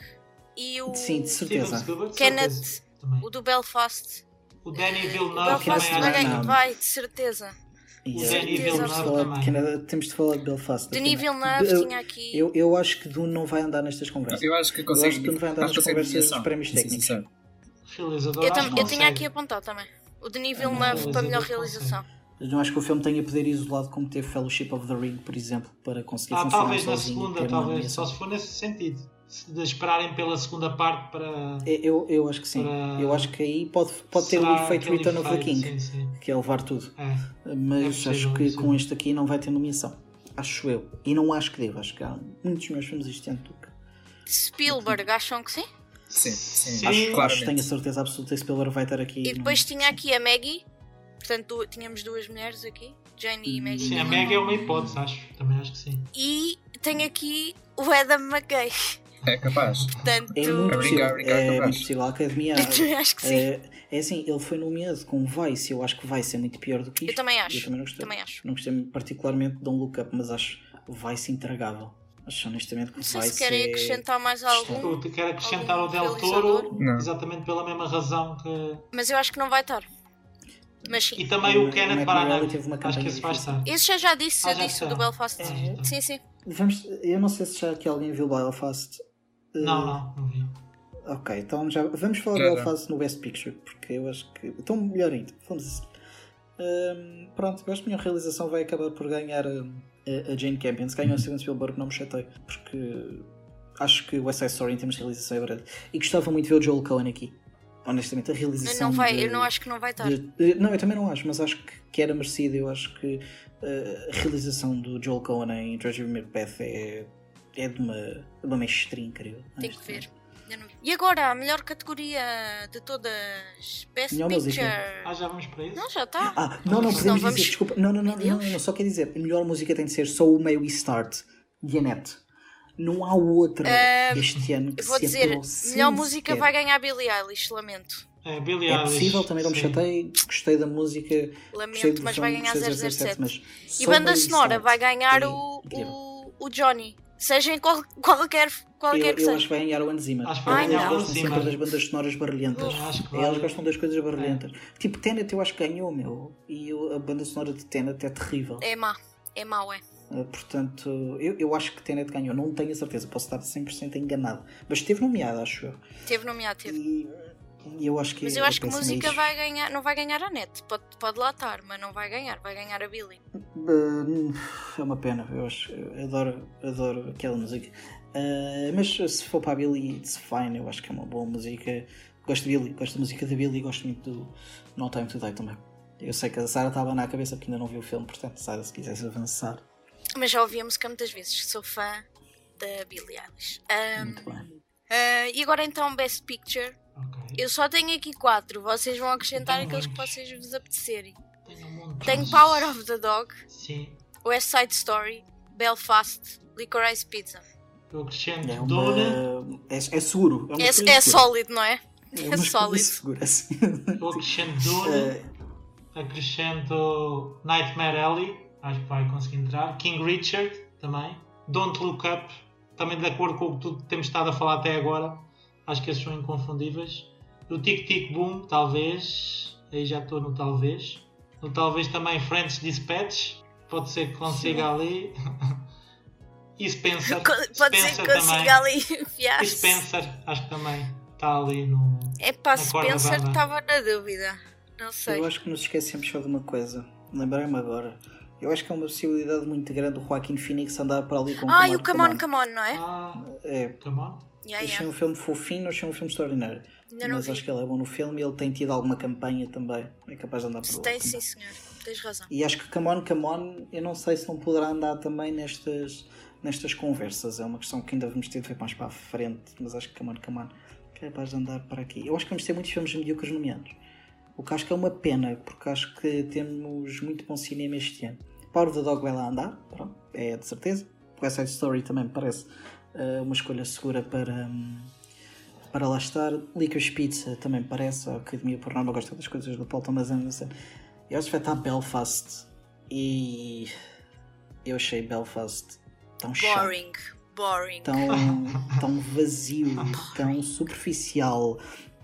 e o. Sim, de certeza. Kenneth, o do Belfast. O Danny Villeneuve Belfast também vai, de certeza. Villeneuve Temos de falar de Belfast. Denis Villeneuve tinha aqui. Eu, eu acho que Dune não vai andar nestas conversas. Eu acho que consegue. Eu acho que Dune vai andar nas conversas dos prémios técnicos. Eu, eu tinha aqui apontado também. O Denis Villeneuve para melhor realização. Eu não acho que o filme tenha poder isolado como teve Fellowship of the Ring, por exemplo, para conseguir ah, funcionar talvez sozinho. Talvez na segunda, talvez, só se for nesse sentido de esperarem pela segunda parte para. Eu, eu acho que sim. Para... Eu acho que aí pode, pode ter o efeito Return of the King, sim, sim. que é levar tudo. É. Mas é acho que sim. com este aqui não vai ter nomeação. Acho eu. E não acho que deva. Acho que há muitos meus filmes este ano do que. Spielberg, acham que sim? Sim, sim. Acho, acho, tenho a certeza absoluta que Spielberg vai estar aqui. E depois tinha aqui a Maggie. Portanto, tínhamos duas mulheres aqui, Jane e Maggie. Sim, a Maggie é uma hipótese, acho. Também acho que sim. E tenho aqui o Adam McKay. É capaz. Portanto, é muito possível. é muito possível. A academia. acho que sim. É, é assim, ele foi nomeado com Vice. Eu acho que vai ser muito pior do que isto. Eu também acho. Eu também não gostei. Também acho. Não gostei particularmente de um look up, mas acho Vice intragável. Acho honestamente que não sei Vice se querem é... acrescentar mais algum. Eu quero acrescentar o Del Toro, não. exatamente pela mesma razão que. Mas eu acho que não vai estar. Mas sim. E também o, o Kenneth Branagh. Acho que esse vai estar. Esse já, já disse, ah, já disse, do Belfast. É, sim, sim. Vamos, eu não sei se já aqui alguém viu Belfast. Não, não, não vi. Ok, então já vamos falar é, Belfast no Best Picture, porque eu acho que. Então, melhor ainda, vamos assim. Um, pronto, eu acho que a minha realização vai acabar por ganhar a, a Jane Campion. Se ganhou a Steven Spielberg, não me chatei, porque acho que o West Side Story em termos de realização é verdade. E gostava muito de ver o Joel Cohen aqui. Honestamente, a realização. Não vai, de, eu não acho que não vai estar. De, de, não, eu também não acho, mas acho que, que era merecido. Eu acho que uh, a realização do Joel Cohen em Treasure Macbeth é, é de uma, de uma mestria incrível. Tem que ver. E agora, a melhor categoria de todas, Best melhor Picture. Música. Ah, já vamos para isso? Não, já está. Ah, não, não, podemos não, vamos... dizer, desculpa. Não, não, não, não, não, só quer dizer, a melhor música tem de ser So May We Start, de Annette. Não há outra uh, este ano que vou se dizer, melhor música vai ganhar Billie Eilish, lamento. É, Billie é possível, também não me chatei, gostei da música. Lamento, mas vai ganhar 007. Mas e banda sonora vai ganhar o, o, o Johnny. Seja em qual, qualquer, qualquer eu, que eu seja. acho que vai ganhar o Hans Zimmer. Acho que vai Zimmer. sempre das bandas sonoras barulhentas. Uh, Elas gostam das coisas barulhentas. É. Tipo, Tenet eu acho que ganhou, meu. E a banda sonora de Tenet é terrível. É má. É mau, é. Portanto, eu, eu acho que Tenet ganhou. Não tenho a certeza. Posso estar 100% enganado. Mas esteve nomeado, acho eu. Teve nomeado, teve. E eu acho que mas eu acho que a música vai ganhar, não vai ganhar a net, pode, pode lá estar, mas não vai ganhar, vai ganhar a Billy. Uh, é uma pena, eu acho, eu adoro, adoro aquela música. Uh, mas se for para a Billy, it's fine, eu acho que é uma boa música. Gosto de Billy, gosto da música da Billy e gosto muito do No Time to Die também. Eu sei que a Sara estava na cabeça porque ainda não viu o filme, portanto, Sara, se quisesse avançar. Mas já ouvi a música muitas vezes, sou fã da Billy Eilish. Um, muito bem. Uh, e agora então, Best Picture. Eu só tenho aqui quatro. Vocês vão acrescentar aqueles que vocês vos apetecerem. Tenho, um tenho Power of the Dog, Sim. West Side Story, Belfast, Licorice Pizza. Eu acrescento é, uma... é, é seguro. É, é, é sólido, não é? É, é sólido. Segura, assim. Eu acrescento Dune, acrescento Nightmare Alley, acho que vai conseguir entrar. King Richard também. Don't Look Up, também de acordo com o que tu temos estado a falar até agora Acho que esses são inconfundíveis. Do Tic Tic Boom, talvez. Aí já estou no talvez. No talvez também Friends Dispatch. Pode ser que consiga Sim. ali. e Spencer. Pode Spencer ser que consiga ali enfiar. E Spencer, acho que também está ali no. É pá, Spencer estava na dúvida. Não sei. Eu acho que nos esquecemos só de uma coisa. Lembrei-me agora. Eu acho que é uma possibilidade muito grande o Joaquim Phoenix andar para ali com Ah, e o Come On, Come On, não é? Ah, é. Come On? Yeah, achei yeah. um filme fofinho, achei um filme extraordinário. Não Mas acho que ele é bom no filme e ele tem tido alguma campanha também. É capaz de andar por lá. Tem, sim, senhor. Tens razão. E acho que Come On, Come On, eu não sei se não poderá andar também nestas, nestas conversas. É uma questão que ainda vamos ter de ver mais para a frente. Mas acho que Come On, Come On é capaz de andar para aqui. Eu acho que vamos ter muitos filmes medíocres nomeados. O que acho que é uma pena, porque acho que temos muito bom cinema este ano. Power the Dog vai lá andar, pronto, é de certeza. West Side Story também me parece uma escolha segura para, um, para lá estar. Licorice Pizza também parece, a Academia por norma gosta das coisas do Paul Thomas Anderson. Eu acho que vai estar Belfast e eu achei Belfast tão boring, chato, boring, tão, tão vazio, tão superficial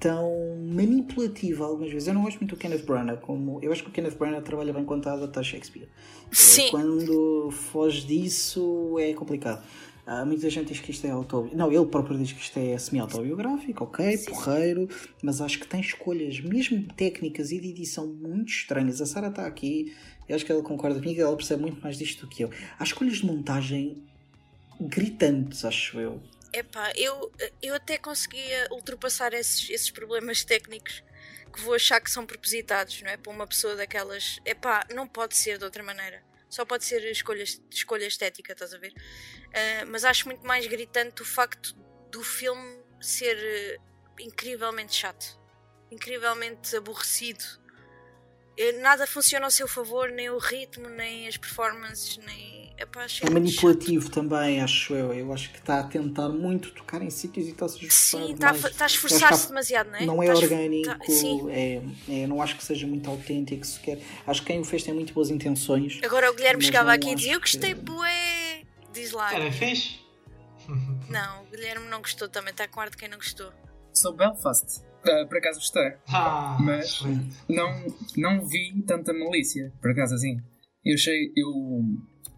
tão manipulativa algumas vezes. Eu não gosto muito do Kenneth Branagh, como eu acho que o Kenneth Branagh trabalha bem quando está a adaptar Shakespeare. Sim. Quando foge disso é complicado. Uh, muita gente diz que isto é autobiográfico. Não, ele próprio diz que isto é semi-autobiográfico, ok, Sim. porreiro, mas acho que tem escolhas, mesmo técnicas e de edição, muito estranhas. A Sara está aqui, eu acho que ela concorda comigo, ela percebe muito mais disto do que eu. Há escolhas de montagem gritantes, acho eu. Epá, eu, eu até conseguia ultrapassar esses, esses problemas técnicos que vou achar que são propositados, não é? Para uma pessoa daquelas. Epá, não pode ser de outra maneira. Só pode ser escolha, escolha estética, estás a ver? Uh, mas acho muito mais gritante o facto do filme ser uh, incrivelmente chato, incrivelmente aborrecido. Uh, nada funciona ao seu favor, nem o ritmo, nem as performances, nem Epá, é manipulativo também, acho eu. Eu acho que está a tentar muito tocar em sítios e está-se a esforçar. Sim, está, a esforçar-se demasiado, não é? Não é tá orgânico, tá, é, é, não acho que seja muito autêntico sequer. Acho que quem o fez tem muito boas intenções. Agora o Guilherme chegava aqui e dizia: Eu gostei, que... bué. Diz lá. Era fixe? Não, o Guilherme não gostou também, está com ar de quem não gostou. Sou Belfast. Uh, por acaso gostei. Ah, mas não, não vi tanta malícia, por acaso assim. Eu achei. Eu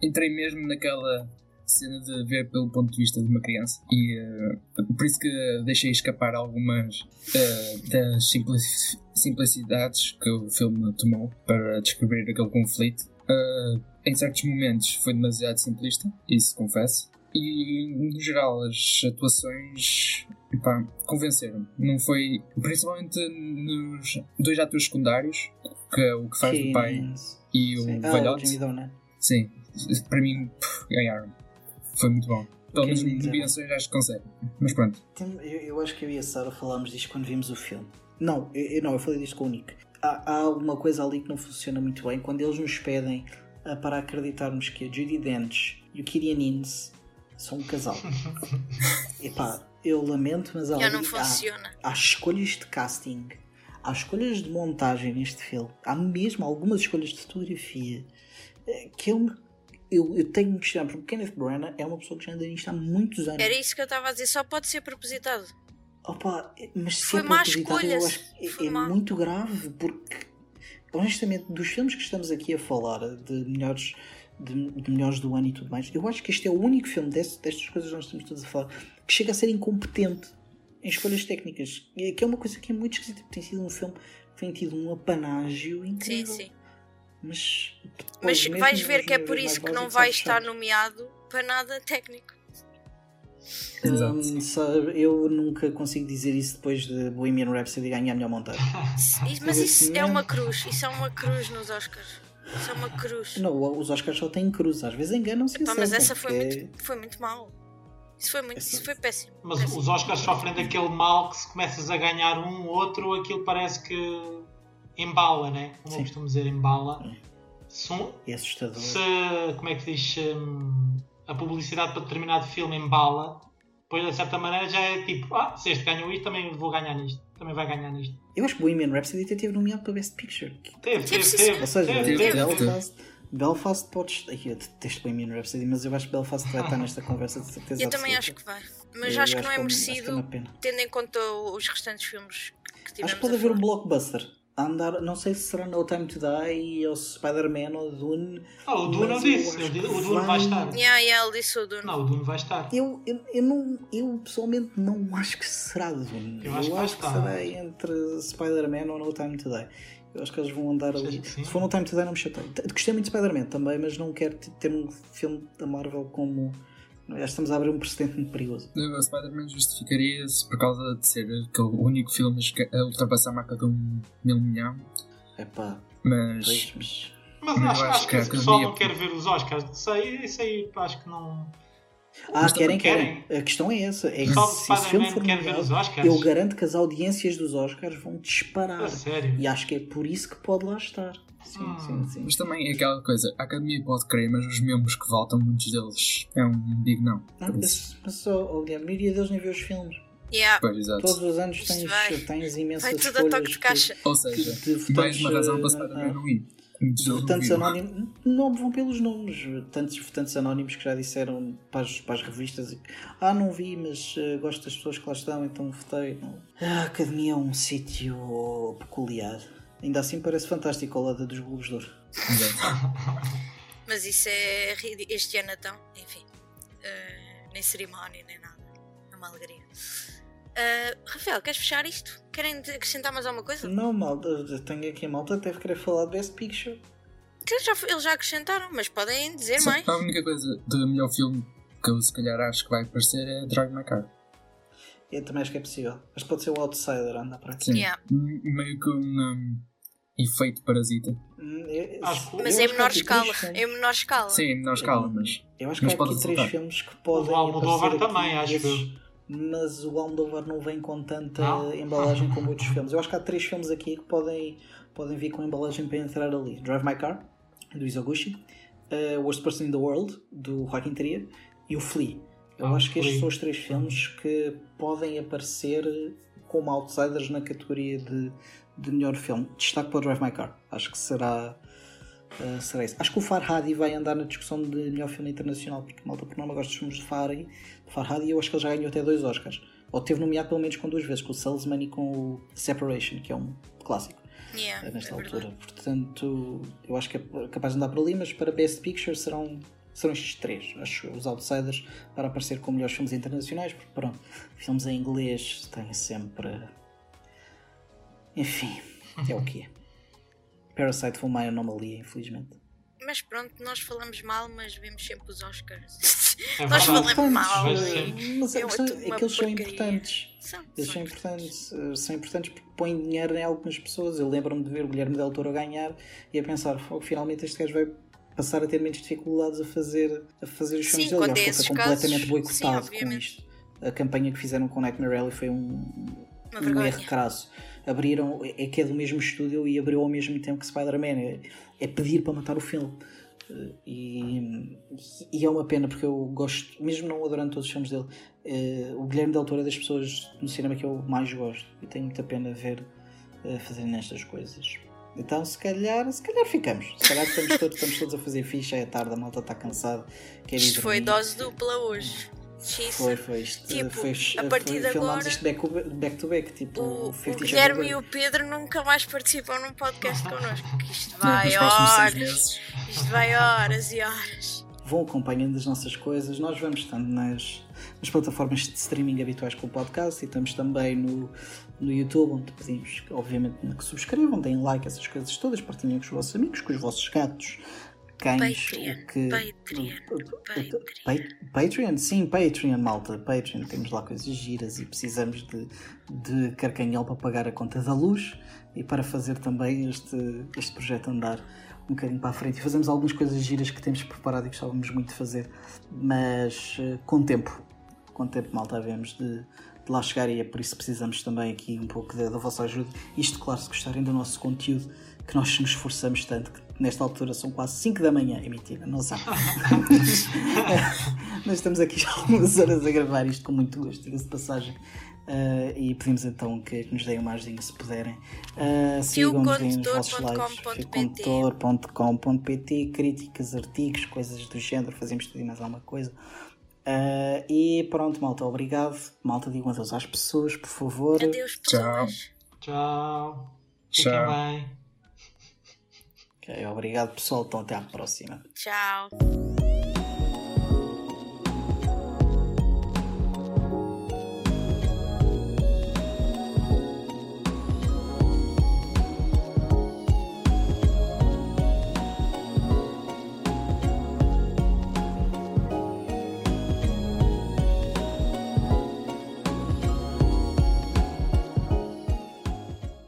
entrei mesmo naquela cena de ver pelo ponto de vista de uma criança e uh, por isso que deixei escapar algumas uh, das simplicidades que o filme tomou para descrever aquele conflito. Uh, em certos momentos foi demasiado simplista, isso confesso. E no geral as atuações convenceram. Não foi. Principalmente nos dois atores secundários, que é o que faz Sim. do pai e o Sim. velhote. Ah, Sim, para mim, ganharam. Foi muito bom. Pelo menos combinações acho que consegue. Mas pronto. Eu, eu, acho que eu e a Sara falámos disto quando vimos o filme. Não, eu, não, eu falei disto com o Nick. Há, há alguma coisa ali que não funciona muito bem quando eles nos pedem para acreditarmos que a Judy Dench e o Kirian Innes são um casal. Epá, eu lamento, mas há, não funciona. Há, há escolhas de casting, há escolhas de montagem neste filme, há mesmo algumas escolhas de fotografia eh, que eu me eu, eu tenho que questionar, porque Kenneth Branagh é uma pessoa que já anda nisto há muitos anos. Era isso que eu estava a dizer, só pode ser propositado. Opa, mas se Foi é escolha. eu acho que é, é muito grave, porque honestamente, dos filmes que estamos aqui a falar, de melhores, de, de melhores do ano e tudo mais, eu acho que este é o único filme desse, destas coisas que nós estamos todos a falar que chega a ser incompetente em escolhas técnicas. E que é uma coisa que é muito esquisita, porque tem sido um filme que tem tido um apanágio incrível. Sim, sim. Mas, mas vais ver que é por isso que não vai estar nomeado para nada técnico. Um, sabe, eu nunca consigo dizer isso depois de Bohemian Rhapsody ganhar a melhor montagem. mas isso é uma cruz, isso é uma cruz nos Oscars. Isso é uma cruz. Não, os Oscars só têm cruz, às vezes enganam-se. Mas essa foi, é... muito, foi muito mal. Isso foi, muito, isso foi péssimo. Mas péssimo. os Oscars sofrem daquele mal que se começas a ganhar um, outro, aquilo parece que embala, né? Como Sim. eu costumo dizer, embala. Se, é assustador. Se, como é que diz? Um, a publicidade para determinado filme embala, depois de certa maneira já é tipo, ah, se este ganhou isto, também vou ganhar nisto. Também vai ganhar nisto. Eu acho que Bohemian Rhapsody até teve nomeado para Best Picture. Teve, teve, teve. Ou seja, teve, Belfast, Belfast podes. Eu detesto Bohemian Rhapsody, mas eu acho que Belfast vai estar nesta conversa de certeza. Eu também absoluta. acho que vai. Mas Eu acho que não é merecido, é tendo em conta os restantes filmes que tivemos. Acho que pode haver um blockbuster. A andar, não sei se será No Time to Die ou Spider-Man ou Dune. Ah, o Dune eu eu disse. acho eu que O Dune vai estar. Yeah, yeah, ele disse o Dune. Não, o Dune vai estar. Eu, eu, eu, não, eu pessoalmente não acho que será Dune. Eu acho que vai estar. será entre Spider-Man ou No Time to Die. Eu acho que eles vão andar ali. Se for No Time to Die, não me chatei. Gostei muito de Spider-Man também, mas não quero ter um filme da Marvel como. Já estamos a abrir um precedente muito perigoso. O Spider-Man justificaria-se por causa de ser aquele único filme a ultrapassar a marca de um mil milhão, É pá, mas pois, mas. Mas acho, acho acho que que a esse pessoal não quer ver os Oscars. Isso aí, isso aí acho que não. Ah, Mas querem, também querem. A questão é essa. É que Só o se esse filme for nomeado, eu garanto que as audiências dos Oscars vão disparar. A sério. E acho que é por isso que pode lá estar. Sim, Hum. sim, sim. Mas também é aquela coisa, a academia pode crer, mas os membros que votam, muitos deles, é um big não. Isso, mas, mas ó, ó, Guilherme, a maioria deles nem vê os filmes. Yeah. pois, exato. Todos os anos tens, vai- tens imensas Vai tudo a toque de caixa. Ou que- seja, de votantes, mais uma razão para ah, não ir. Muitos de votantes anónimos não vão pelos nomes. Tantos votantes anónimos que já disseram para as, para as revistas Ah, não vi, mas eh, gosto das pessoas que lá estão, então votei. A academia é um sítio peculiar. Ainda assim parece fantástico ao lado dos Globos de Ouro. Mas isso é este ano então, enfim. eh, nem cerimónia, nem nada. É uma alegria. Eh, Rafael, queres fechar isto? Querem de- acrescentar mais alguma coisa? Não, malta, eu tenho aqui a malta, deve querer falar de Best Picture. Que eles já, eles já acrescentaram, mas podem dizer Só- mais. A única coisa do melhor filme que eu se calhar acho que vai aparecer é Drive My Car. Eu também acho que é possível. Mas pode ser o Outsider, anda para. Sim. Yeah. Meio que um, um, efeito parasita. Hum, eu- Acho que- Mas eu é que menor aqui escala. filmes- É menor escala. Sim, em menor escala, mas. Eu acho que Mas há pode aqui três filmes que podem. O Almodóvar também, acho esses, Mas o Almodóvar não vem com tanta Não? embalagem como outros filmes. Eu acho que há três filmes aqui que podem, podem vir com embalagem para entrar ali: Drive My Car, do Izoguchi, uh, Worst Person in the World, do Joaquin Trier, e o Flea. Eu Ah, acho que estes são os três filmes que podem aparecer como outsiders na categoria de, de melhor filme. Destaque para o Drive My Car. Acho que será. Uh, será isso. Acho que o Farhadi vai andar na discussão de melhor filme internacional, porque malta por norma gosta dos filmes de Farhadi, de Farhadi e eu acho que ele já ganhou até dois Oscars. Ou teve nomeado pelo menos com duas vezes, com o Salesman e com o Separation, que é um clássico Yeah, uh, nesta é altura. verdade. Portanto, eu acho que é capaz de andar por ali, mas para Best Picture serão, serão estes três, acho, os outsiders, para aparecer como melhores filmes internacionais, porque pronto, filmes em inglês têm sempre. Enfim, é o que é. Parasite foi uma anomalia, infelizmente. Mas pronto, nós falamos mal, mas vemos sempre os Oscars. É Nós falamos mal. Mas, e- sim. A É questão é que eles são importantes. São, Eles são são importantes, eh, são importantes porque põem dinheiro em algumas pessoas. Eu lembro-me de ver o Guilherme Del Toro a ganhar e a pensar, "Fogo, finalmente este gajo vai passar a ter menos dificuldades a fazer, a fazer os filmes Sim, dele. é ele foi casos, completamente sim, boicotado com obviamente. isto. A campanha que fizeram com Nightmare Alley foi um, um erro crasso. Abriram, é que é do mesmo estúdio e abriu ao mesmo tempo que Spider-Man. É, é pedir para matar o filme. Eh, E, e é uma pena porque eu gosto, mesmo não adorando todos os filmes dele, eh, o Guilherme Del Toro é das pessoas no cinema que eu mais gosto e tenho muita pena ver eh, fazerem nestas coisas. Então, se calhar, se calhar ficamos. Se calhar estamos todos, estamos todos a fazer ficha, é tarde, a malta está cansada. Isto foi dose dupla hoje. Foi, foi. Isto, Tipo, foi, a partir foi, de agora- isto back, to- back to back, tipo O, o Guilherme e o Pedro nunca mais participam num podcast connosco. que Isto vai seis horas. Isto vai horas e horas. Vão acompanhando as nossas coisas. Nós vamos estando nas, nas plataformas de streaming habituais com o podcast e estamos também no, no YouTube, onde pedimos, obviamente, que subscrevam, deem like, essas coisas todas, partilhem com os vossos amigos, com os vossos gatos, cães, Patreon, que. Patreon, Patreon. Pa- Patreon, sim, Patreon, malta, Patreon. Temos lá coisas giras e precisamos de, de carcanhol para pagar a conta da luz e para fazer também este, este projeto andar um bocadinho para a frente. E fazemos algumas coisas giras que temos preparado e gostávamos muito de fazer, mas eh, com tempo, com tempo, malta, havemos de, de lá chegar e é por isso precisamos também aqui um pouco da, da vossa ajuda. Isto, claro, se gostarem do nosso conteúdo, que nós nos esforçamos tanto, que nesta altura são quase 5 da manhã. É mentira, não sabe. Nós estamos aqui já algumas horas a gravar isto com muito gosto, diga-se de passagem. Uh, e pedimos então que, que, nos deem uma ajudinha se puderem. Uh, Sigam-nos nos vossos lives, fiocondutor.com.pt, críticas, artigos, coisas do género, fazemos tudo e mais alguma coisa. Uh, e pronto, malta, obrigado. Malta, digam adeus às pessoas, por favor. Adeus, pessoas. Tchau. Fiquem Tchau. bem. Obrigado pessoal, então até à próxima. Tchau.